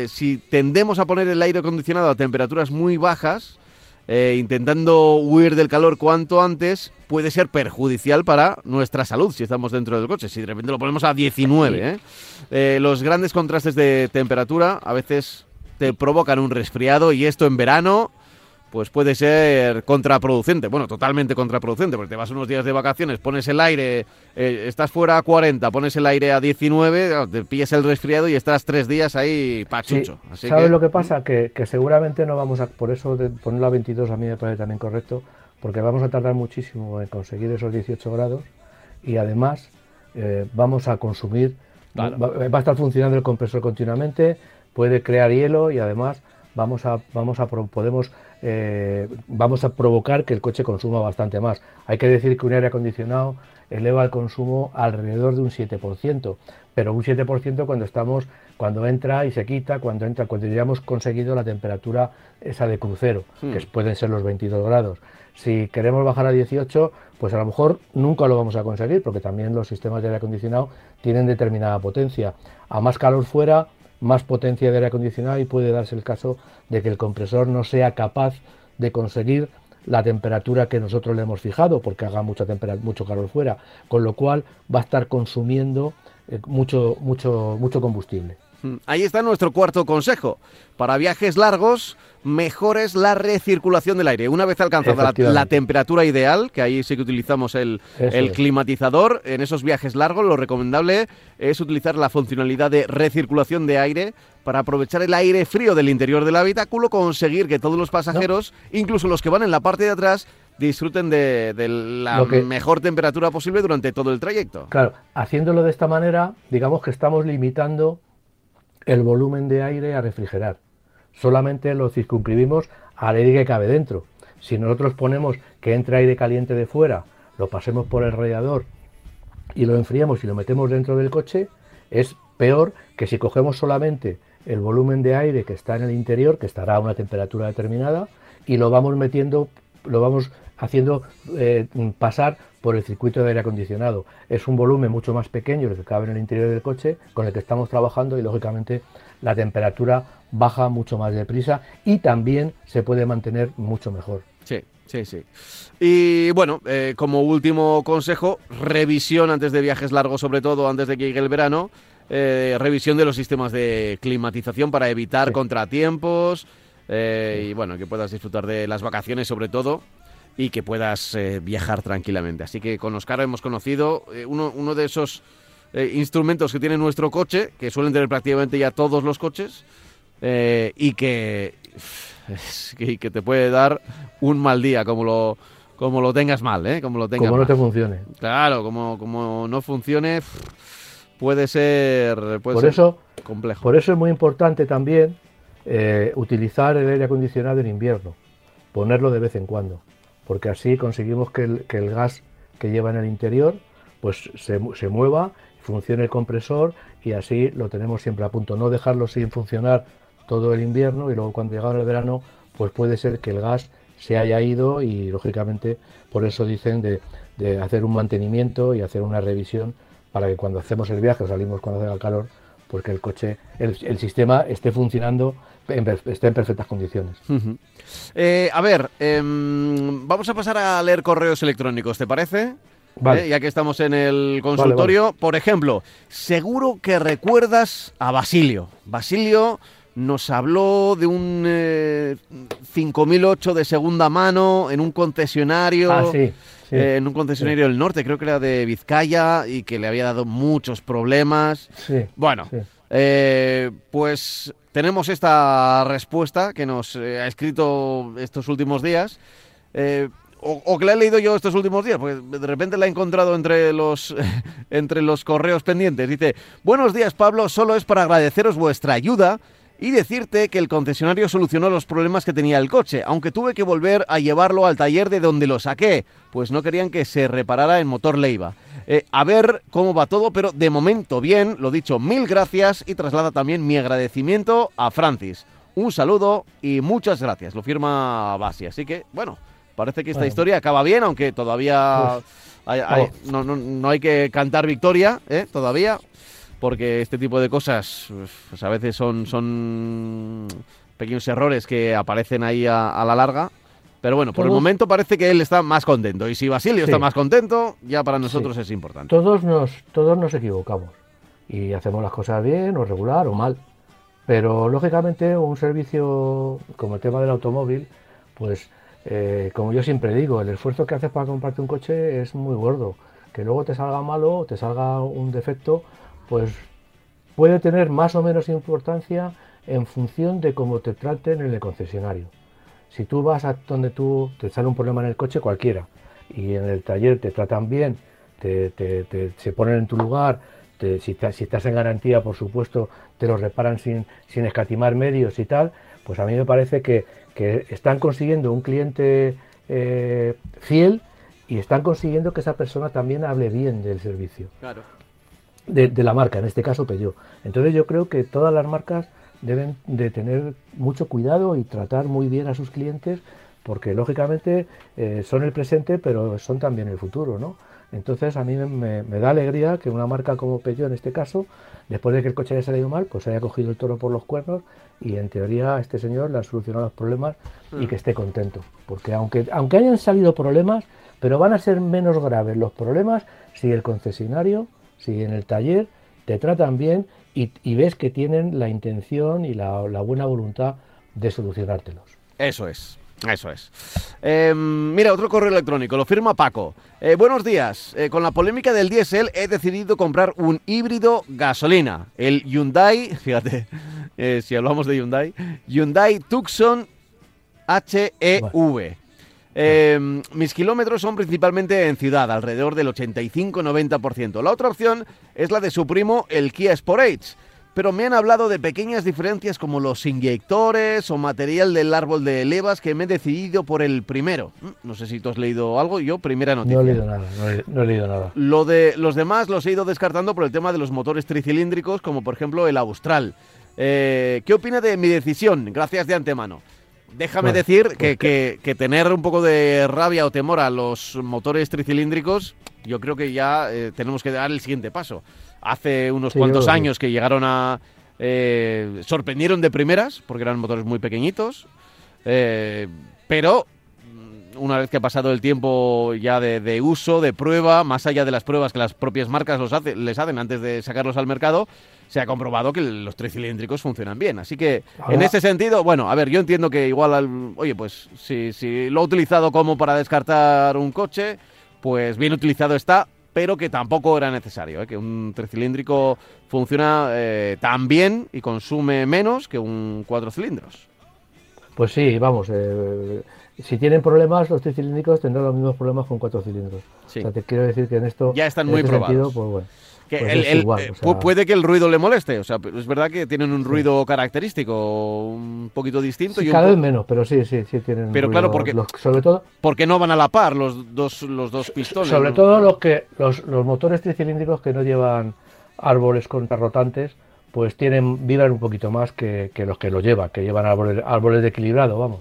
si tendemos a poner el aire acondicionado a temperaturas muy bajas, eh, intentando huir del calor cuanto antes, puede ser perjudicial para nuestra salud si estamos dentro del coche. Si de repente lo ponemos a 19, ¿eh? Eh, los grandes contrastes de temperatura a veces te provocan un resfriado y esto en verano pues puede ser contraproducente. Bueno, totalmente contraproducente, porque te vas unos días de vacaciones, pones el aire, eh, estás fuera a 40, pones el aire a 19, claro, te pillas el resfriado y estás tres días ahí Sí, pachucho. Así ¿Sabes que- lo que pasa? Que, que seguramente no vamos a... Por eso de ponerlo a 22 a mí me parece también correcto, porque vamos a tardar muchísimo en conseguir esos 18 grados y además eh, vamos a consumir... Claro. Va, va a estar funcionando el compresor continuamente, puede crear hielo y además vamos a, vamos a podemos eh, vamos a provocar que el coche consuma bastante más. Hay que decir que un aire acondicionado eleva el consumo alrededor de un 7%, pero un 7% cuando estamos cuando entra y se quita, cuando entra cuando ya hemos conseguido la temperatura esa de crucero, Hmm. que pueden ser los 22 grados. Si queremos bajar a 18, pues a lo mejor nunca lo vamos a conseguir, porque también los sistemas de aire acondicionado tienen determinada potencia. A más calor fuera, más potencia de aire acondicionado y puede darse el caso de que el compresor no sea capaz de conseguir la temperatura que nosotros le hemos fijado porque haga mucha mucho calor fuera, con lo cual va a estar consumiendo eh, mucho, mucho, mucho combustible. Mm, Ahí está nuestro cuarto consejo. Para viajes largos, mejor es la recirculación del aire. Una vez alcanzada la, temperatura ideal, que ahí sí que utilizamos el, climatizador, en esos viajes largos lo recomendable es utilizar la funcionalidad de recirculación de aire para aprovechar el aire frío del interior del habitáculo, conseguir que todos los pasajeros, incluso los que van en la parte de atrás, disfruten de, de la que- mejor temperatura posible durante todo el trayecto. Claro, haciéndolo de esta manera, digamos que estamos limitando el volumen de aire a refrigerar. Solamente lo circunscribimos al aire que cabe dentro. Si nosotros ponemos que entre aire caliente de fuera, lo pasemos por el radiador y lo enfriamos y lo metemos dentro del coche, es peor que si cogemos solamente el volumen de aire que está en el interior, que estará a una temperatura determinada, y lo vamos metiendo, lo vamos haciendo eh, pasar por el circuito de aire acondicionado. Es un volumen mucho más pequeño el que cabe en el interior del coche con el que estamos trabajando y lógicamente la temperatura baja mucho más deprisa y también se puede mantener mucho mejor. Sí, sí, sí. Y bueno, eh, como último consejo, revisión antes de viajes largos, sobre todo antes de que llegue el verano, eh, revisión de los sistemas de climatización para evitar contratiempos eh, y bueno, que puedas disfrutar de las vacaciones sobre todo y que puedas viajar tranquilamente. Así que con Oscar hemos conocido uno, uno de esos instrumentos que tiene nuestro coche, que suelen tener prácticamente ya todos los coches, y que, y que te puede dar un mal día, como lo, como lo tengas mal, ¿eh? Como lo tengas Como no te funcione. Claro, como, como no funcione, puede ser, puede por ser eso, complejo. Por eso es muy importante también eh, utilizar el aire acondicionado en invierno, ponerlo de vez en cuando, porque así conseguimos que el, gas que lleva en el interior pues se, mueva, funcione el compresor y así lo tenemos siempre a punto. No dejarlo sin funcionar todo el invierno y luego cuando llega el verano pues puede ser que el gas se haya ido y lógicamente por eso dicen de, de, hacer un mantenimiento y hacer una revisión para que cuando hacemos el viaje o salimos cuando haga calor, pues que el coche, el, el sistema esté funcionando, esté en perfectas condiciones. Uh -huh. eh, a ver, eh, vamos a pasar a leer correos electrónicos, ¿te parece? Vale. ¿Eh? Ya que estamos en el consultorio, vale, vale. por ejemplo, seguro que recuerdas a Basilio. Basilio nos habló de un eh, 5008 de segunda mano en un concesionario. Ah, sí, sí, eh, en un concesionario sí. del norte, creo que era de Vizcaya, y que le había dado muchos problemas. Sí, bueno, eh, pues tenemos esta respuesta que nos eh, ha escrito estos últimos días. Eh, o, que la he leído yo estos últimos días, porque de repente la he encontrado entre los, entre los correos pendientes. Dice, buenos días Pablo, solo es para agradeceros vuestra ayuda y decirte que el concesionario solucionó los problemas que tenía el coche, aunque tuve que volver a llevarlo al taller de donde lo saqué, pues no querían que se reparara en motor Leiva. Eh, a ver cómo va todo, pero de momento bien, lo dicho, mil gracias y traslada también mi agradecimiento a Francis. Un saludo y muchas gracias, lo firma Basi, así que bueno, parece que esta bueno. historia acaba bien, aunque todavía hay, hay, no, no, no, hay que cantar victoria, ¿eh? todavía, porque este tipo de cosas pues a veces son, son pequeños errores que aparecen ahí a, a la larga. Pero bueno, por todos, el momento parece que él está más contento. Y si Basilio sí. está más contento, ya para nosotros sí. es importante. Todos nos, todos nos equivocamos. Y hacemos las cosas bien o regular o mal. Pero lógicamente un servicio como el tema del automóvil, pues eh, como yo siempre digo, el esfuerzo que haces para comprarte un coche es muy gordo. Que luego te salga malo o te salga un defecto, pues puede tener más o menos importancia en función de cómo te traten en el concesionario. Si tú vas a donde tú te sale un problema en el coche, cualquiera, y en el taller te tratan bien, te, te, te se ponen en tu lugar, si, si, estás en garantía, por supuesto, te lo reparan sin, sin escatimar medios y tal, pues a mí me parece que, que están consiguiendo un cliente eh, fiel y están consiguiendo que esa persona también hable bien del servicio. Claro. De, de, la marca, en este caso Peugeot. Entonces yo creo que todas las marcas deben de tener mucho cuidado y tratar muy bien a sus clientes porque lógicamente eh, son el presente pero son también el futuro, ¿no? Entonces a mí me, me, da alegría que una marca como Peugeot en este caso, después de que el coche haya salido mal, pues haya cogido el toro por los cuernos y en teoría a este señor le han solucionado los problemas mm. y que esté contento. Porque aunque, aunque hayan salido problemas, pero van a ser menos graves los problemas si el concesionario, si en el taller te tratan bien y, y ves que tienen la intención y la, la buena voluntad de solucionártelos. Eso es. Eso es. Eh, mira, otro correo electrónico, lo firma Paco. Eh, buenos días. Eh, con la polémica del diésel he decidido comprar un híbrido gasolina. El Hyundai, fíjate, eh, si hablamos de Hyundai, Hyundai Tucson HEV. Bueno. Eh, mis kilómetros son principalmente en ciudad, alrededor del 85-90%. La otra opción es la de su primo, el Kia Sportage pero me han hablado de pequeñas diferencias como los inyectores o material del árbol de levas que me he decidido por el primero. Mm, no sé si tú has leído algo, yo primera noticia. No he leído nada, no he, no he leído nada. Lo de los demás los he ido descartando por el tema de los motores tricilíndricos, como por ejemplo el Austral. Eh, ¿Qué opina de mi decisión? Gracias de antemano. Déjame bueno, decir que, que, que, tener un poco de rabia o temor a los motores tricilíndricos, yo creo que ya eh, tenemos que dar el siguiente paso. Hace unos sí, cuantos años que llegaron a, eh, sorprendieron de primeras, porque eran motores muy pequeñitos, eh, pero una vez que ha pasado el tiempo ya de, uso, de prueba, más allá de las pruebas que las propias marcas los les hacen antes de sacarlos al mercado, se ha comprobado que los tricilíndricos funcionan bien. Así que en ese sentido, bueno, a ver, yo entiendo que igual, al, oye, pues si, si lo ha utilizado como para descartar un coche, pues bien utilizado está, pero que tampoco era necesario, ¿eh? que un tricilíndrico funciona eh, tan bien y consume menos que un cuatro cilindros. Pues sí, vamos, eh, si tienen problemas los tricilíndricos tendrán los mismos problemas con cuatro cilindros. O sea, te quiero decir que en esto... Ya están muy este probados. pues bueno. Pues puede que el ruido le moleste, o sea, es verdad que tienen un ruido característico, un poquito distinto. y cada vez menos, pero sí, sí, sí tienen. Pero claro, porque sobre todo porque no van a la par los dos los dos pistones. Sobre todo los que los, los motores tricilíndricos que no llevan árboles contrarrotantes, pues tienen vibran un poquito más que, los que lo llevan, que llevan árboles, árboles de equilibrado, vamos.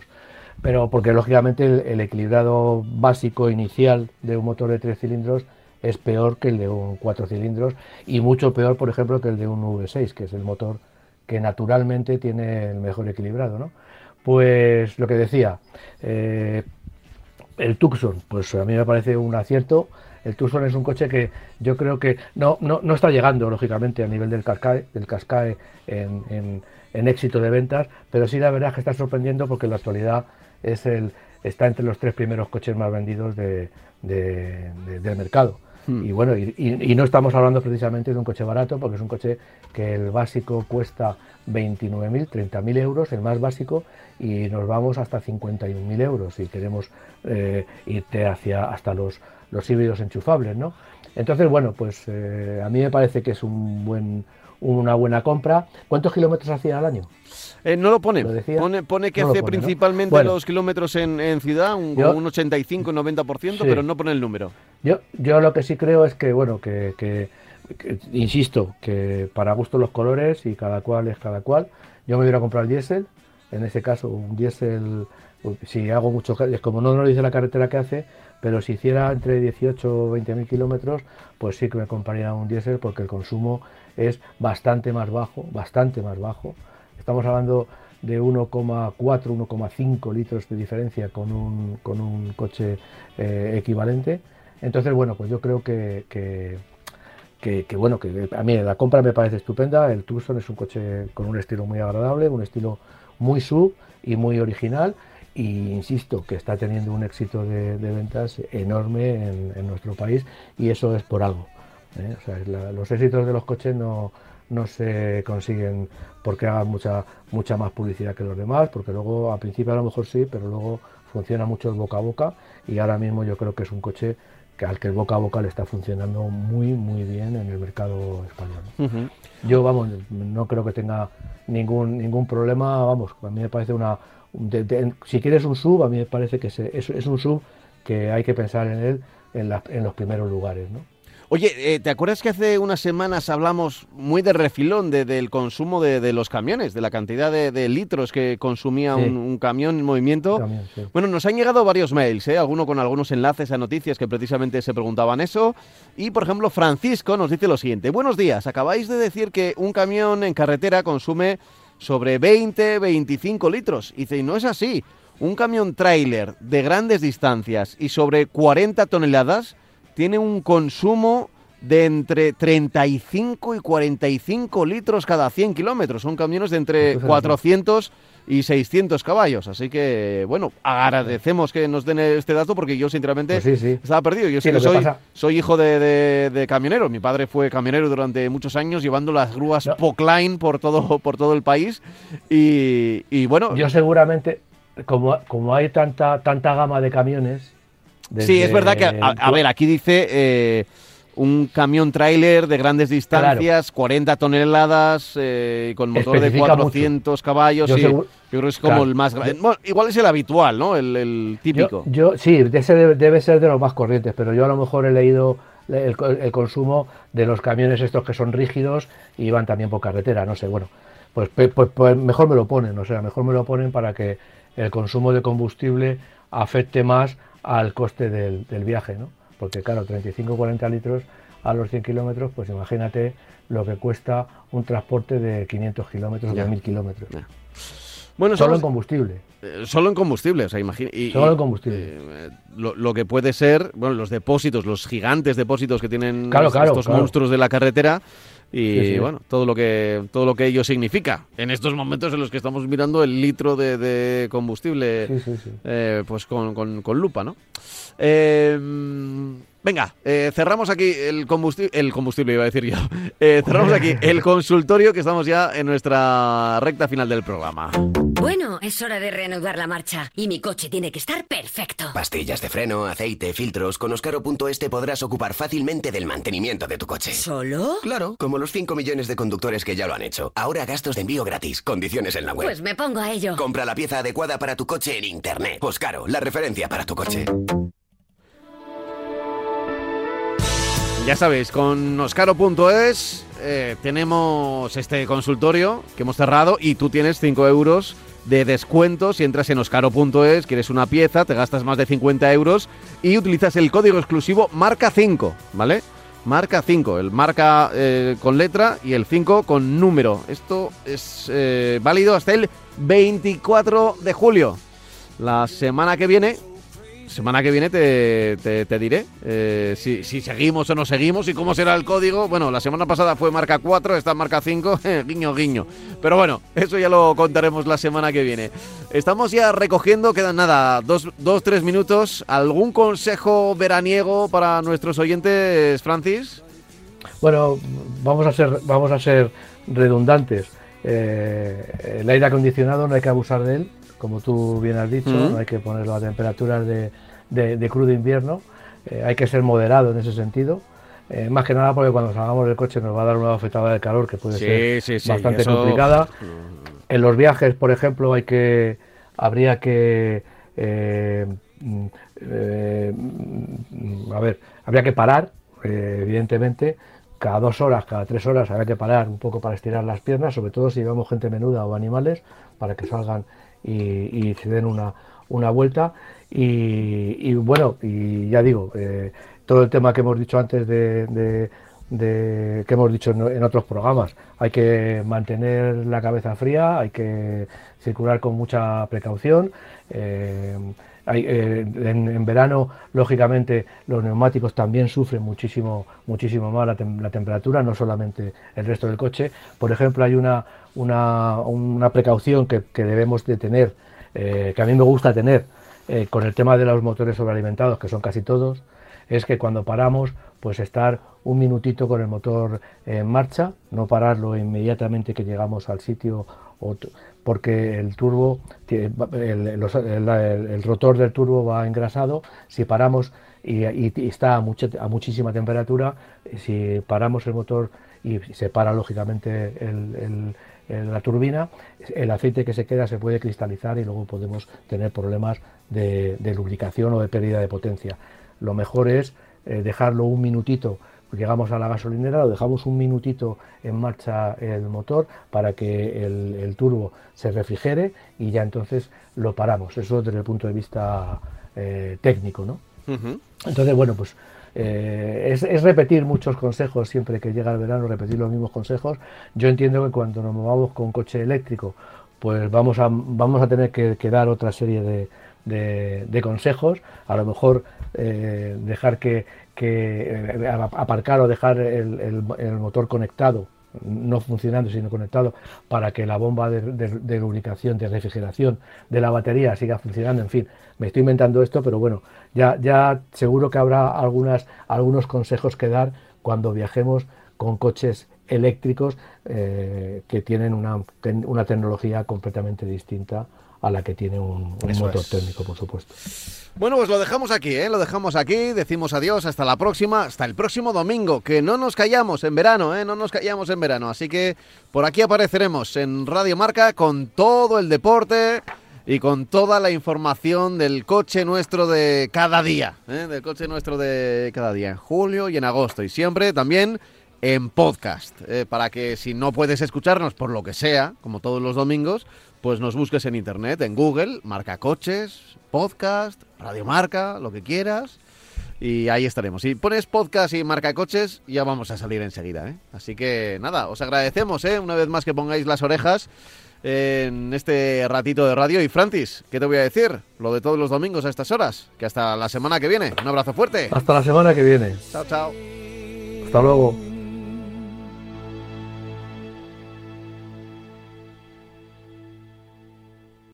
Pero porque lógicamente el, equilibrado básico inicial de un motor de tres cilindros es peor que el de un cuatro cilindros y mucho peor, por ejemplo, que el de un V6, que es el motor que naturalmente tiene el mejor equilibrado. ¿no? Pues lo que decía, eh, el Tucson, pues a mí me parece un acierto. El Tucson es un coche que yo creo que no, no, no está llegando, lógicamente, a nivel del Cascae, del Cascae en, en, éxito de ventas, pero sí la verdad es que está sorprendiendo porque en la actualidad es el, está entre los tres primeros coches más vendidos de, del mercado. Hmm. Y bueno, y, no estamos hablando precisamente de un coche barato, porque es un coche que el básico cuesta 29.000, 30.000 euros, el más básico, y nos vamos hasta 51.000 euros si queremos eh, irte hacia hasta los, los híbridos enchufables, ¿no? Entonces, bueno, pues eh, a mí me parece que es un buen, una buena compra. ¿Cuántos kilómetros hacía al año? Eh, no lo pone. pone. que hace principalmente los kilómetros en, ciudad, un, un 85-90%, pero no pone el número. Yo, yo lo que sí creo es que, bueno, que, insisto, que para gusto los colores y cada cual es cada cual. Yo me voy a comprar el diésel, en ese caso un diésel, si hago mucho, es como no lo dice la carretera que hace, pero si hiciera entre 18 o 20 mil kilómetros, pues sí que me compraría un diésel porque el consumo es bastante más bajo, bastante más bajo Estamos hablando de 1,4, 1,5 litros de diferencia con un, con un coche eh, equivalente. Entonces, bueno, pues yo creo que, que, bueno, que a mí la compra me parece estupenda. El Tucson es un coche con un estilo muy agradable, un estilo muy sub y muy original. Y insisto que está teniendo un éxito de, ventas enorme en, nuestro país y eso es por algo. ¿Eh? O sea, los éxitos de los coches no, no se consiguen porque hagan mucha, mucha más publicidad que los demás, porque luego, al principio a lo mejor sí, pero luego funciona mucho el boca a boca y ahora mismo yo creo que es un coche que al que el boca a boca le está funcionando muy, muy bien en el mercado español. Yo, vamos, no creo que tenga ningún, ningún problema, vamos, a mí me parece una... si quieres un sub, a mí me parece que es, es, un sub que hay que pensar en él en, en los primeros lugares, ¿no? Oye, eh, ¿te acuerdas que hace unas semanas hablamos muy de refilón del consumo de, los camiones, de la cantidad de, litros que consumía un, camión en movimiento? Bueno, nos han llegado varios mails, ¿eh? alguno con algunos enlaces a noticias que precisamente se preguntaban eso. Y, por ejemplo, Francisco nos dice lo siguiente. Buenos días, acabáis de decir que un camión en carretera consume sobre 20, 25 litros. Y dice, y no es así. Un camión tráiler de grandes distancias y sobre 40 toneladas tiene un consumo de entre 35 y 45 litros cada 100 kilómetros. Son camiones de entre 400 y 600 caballos. Así que, bueno, agradecemos que nos den este dato porque yo, sinceramente, pues estaba perdido. Yo sí, que soy, soy hijo de, camionero. Mi padre fue camionero durante muchos años llevando las grúas Pockline por todo, por todo el país. Y, bueno... Yo seguramente, como, como hay tanta, tanta gama de camiones Sí, es verdad que, a, ver, aquí dice eh, un camión tráiler de grandes distancias, 40 toneladas, eh, con motor de 400 caballos. Yo, yo, creo que es como el más grande. Bueno, igual es el habitual, ¿no? El, típico. Yo, sí, ese debe, ser de los más corrientes, pero yo a lo mejor he leído el, consumo de los camiones estos que son rígidos y van también por carretera, no sé, bueno. Pues, pues, pues, mejor me lo ponen, o sea, mejor me lo ponen para que el consumo de combustible afecte más al coste del, viaje, ¿no? Porque claro, 35 40 litros a los 100 kilómetros, pues imagínate lo que cuesta un transporte de 500 kilómetros o de 1000 kilómetros. Bueno, solo en combustible. Eh, solo en combustible, o sea, imagina. solo en combustible. Eh, lo, que puede ser, bueno, los depósitos, los gigantes depósitos que tienen estos monstruos de la carretera y bueno, todo lo que todo lo que ello significa. En estos momentos en los que estamos mirando el litro de, combustible, eh, pues con, con, con, lupa, ¿no? Eh, Venga, eh, cerramos aquí el combustible, el combustible iba a decir yo. Eh, cerramos aquí el consultorio que estamos ya en nuestra recta final del programa. Bueno, es hora de reanudar la marcha y mi coche tiene que estar perfecto. Pastillas de freno, aceite, filtros. Con Oscaro.es te podrás ocupar fácilmente del mantenimiento de tu coche. ¿Solo? Claro, como los 5 millones de conductores que ya lo han hecho. Ahora gastos de envío gratis. Condiciones en la web. Pues me pongo a ello. Compra la pieza adecuada para tu coche en internet. Oscaro, la referencia para tu coche. Ya sabéis, con oscaro.es eh, tenemos este consultorio que hemos cerrado y tú tienes 5 euros de descuento si entras en oscaro.es, quieres una pieza, te gastas más de 50 euros y utilizas el código exclusivo marca 5, ¿vale? Marca 5, el marca eh, con letra y el 5 con número. Esto es eh, válido hasta el 24 de julio. La semana que viene semana que viene te, te, diré eh, si, si, seguimos o no seguimos y cómo será el código. Bueno, la semana pasada fue marca 4, esta marca 5, guiño, guiño. Pero bueno, eso ya lo contaremos la semana que viene. Estamos ya recogiendo, quedan nada, dos, dos tres minutos. ¿Algún consejo veraniego para nuestros oyentes, Francis? Bueno, vamos a ser, vamos a ser redundantes. Eh, el aire acondicionado no hay que abusar de él como tú bien has dicho, no hay que ponerlo a temperaturas de, de, crudo invierno, eh, hay que ser moderado en ese sentido. Eh, más que nada porque cuando salgamos del coche nos va a dar una afectada de calor que puede ser bastante complicada. En los viajes, por ejemplo, hay que habría que eh, mm, a ver, habría que parar, evidentemente, cada dos horas, cada tres horas habría que parar un poco para estirar las piernas, sobre todo si llevamos gente menuda o animales, para que salgan y, se den una, una vuelta. Y, bueno, y ya digo, eh, todo el tema que hemos dicho antes de, que hemos dicho en, otros programas, hay que mantener la cabeza fría, hay que circular con mucha precaución. Eh, eh, en, verano, lógicamente, los neumáticos también sufren muchísimo, muchísimo más la, temperatura, no solamente el resto del coche. Por ejemplo, hay una, una, precaución que, debemos de tener, eh, que a mí me gusta tener, eh, con el tema de los motores sobrealimentados, que son casi todos, es que cuando paramos, pues estar un minutito con el motor en marcha, no pararlo inmediatamente que llegamos al sitio porque el turbo, el, rotor del turbo va engrasado, si paramos y, está a, a, muchísima temperatura, si paramos el motor y se para lógicamente la turbina, el aceite que se queda se puede cristalizar y luego podemos tener problemas de, lubricación o de pérdida de potencia. Lo mejor es eh, dejarlo un minutito llegamos a la gasolinera, lo dejamos un minutito en marcha el motor para que el, turbo se refrigere y ya entonces lo paramos. Eso desde el punto de vista eh, técnico, ¿no? Entonces, bueno, pues eh, es, repetir muchos consejos siempre que llega el verano, repetir los mismos consejos. Yo entiendo que cuando nos movamos con coche eléctrico, pues vamos a, vamos a tener que, dar otra serie de, consejos. A lo mejor eh, dejar que, que eh, aparcar o dejar el, motor conectado, no funcionando sino conectado, para que la bomba de, lubricación, de refrigeración de la batería siga funcionando. En fin, me estoy inventando esto, pero bueno, ya, ya seguro que habrá algunas, algunos consejos que dar cuando viajemos con coches eléctricos eh, que tienen una, una tecnología completamente distinta a la que tiene un, motor técnico, por supuesto. Bueno, pues lo dejamos aquí, ¿eh? Lo dejamos aquí, decimos adiós, hasta la próxima, hasta el próximo domingo, que no nos callamos en verano, ¿eh? No nos callamos en verano, así que por aquí apareceremos en Radio Marca con todo el deporte y con toda la información del coche nuestro de cada día, ¿eh? del coche nuestro de cada día, en julio y en agosto, y siempre también en podcast, ¿eh? para que si no puedes escucharnos por lo que sea, como todos los domingos, pues nos busques en internet, en Google, marca coches, podcast, radio marca, lo que quieras. Y ahí estaremos. Si pones podcast y marca coches, ya vamos a salir enseguida. ¿eh? Así que nada, os agradecemos ¿eh? una vez más que pongáis las orejas en este ratito de radio. Y Francis, ¿qué te voy a decir? Lo de todos los domingos a estas horas. Que hasta la semana que viene. Un abrazo fuerte. Hasta la semana que viene. Chao, chao. Hasta luego.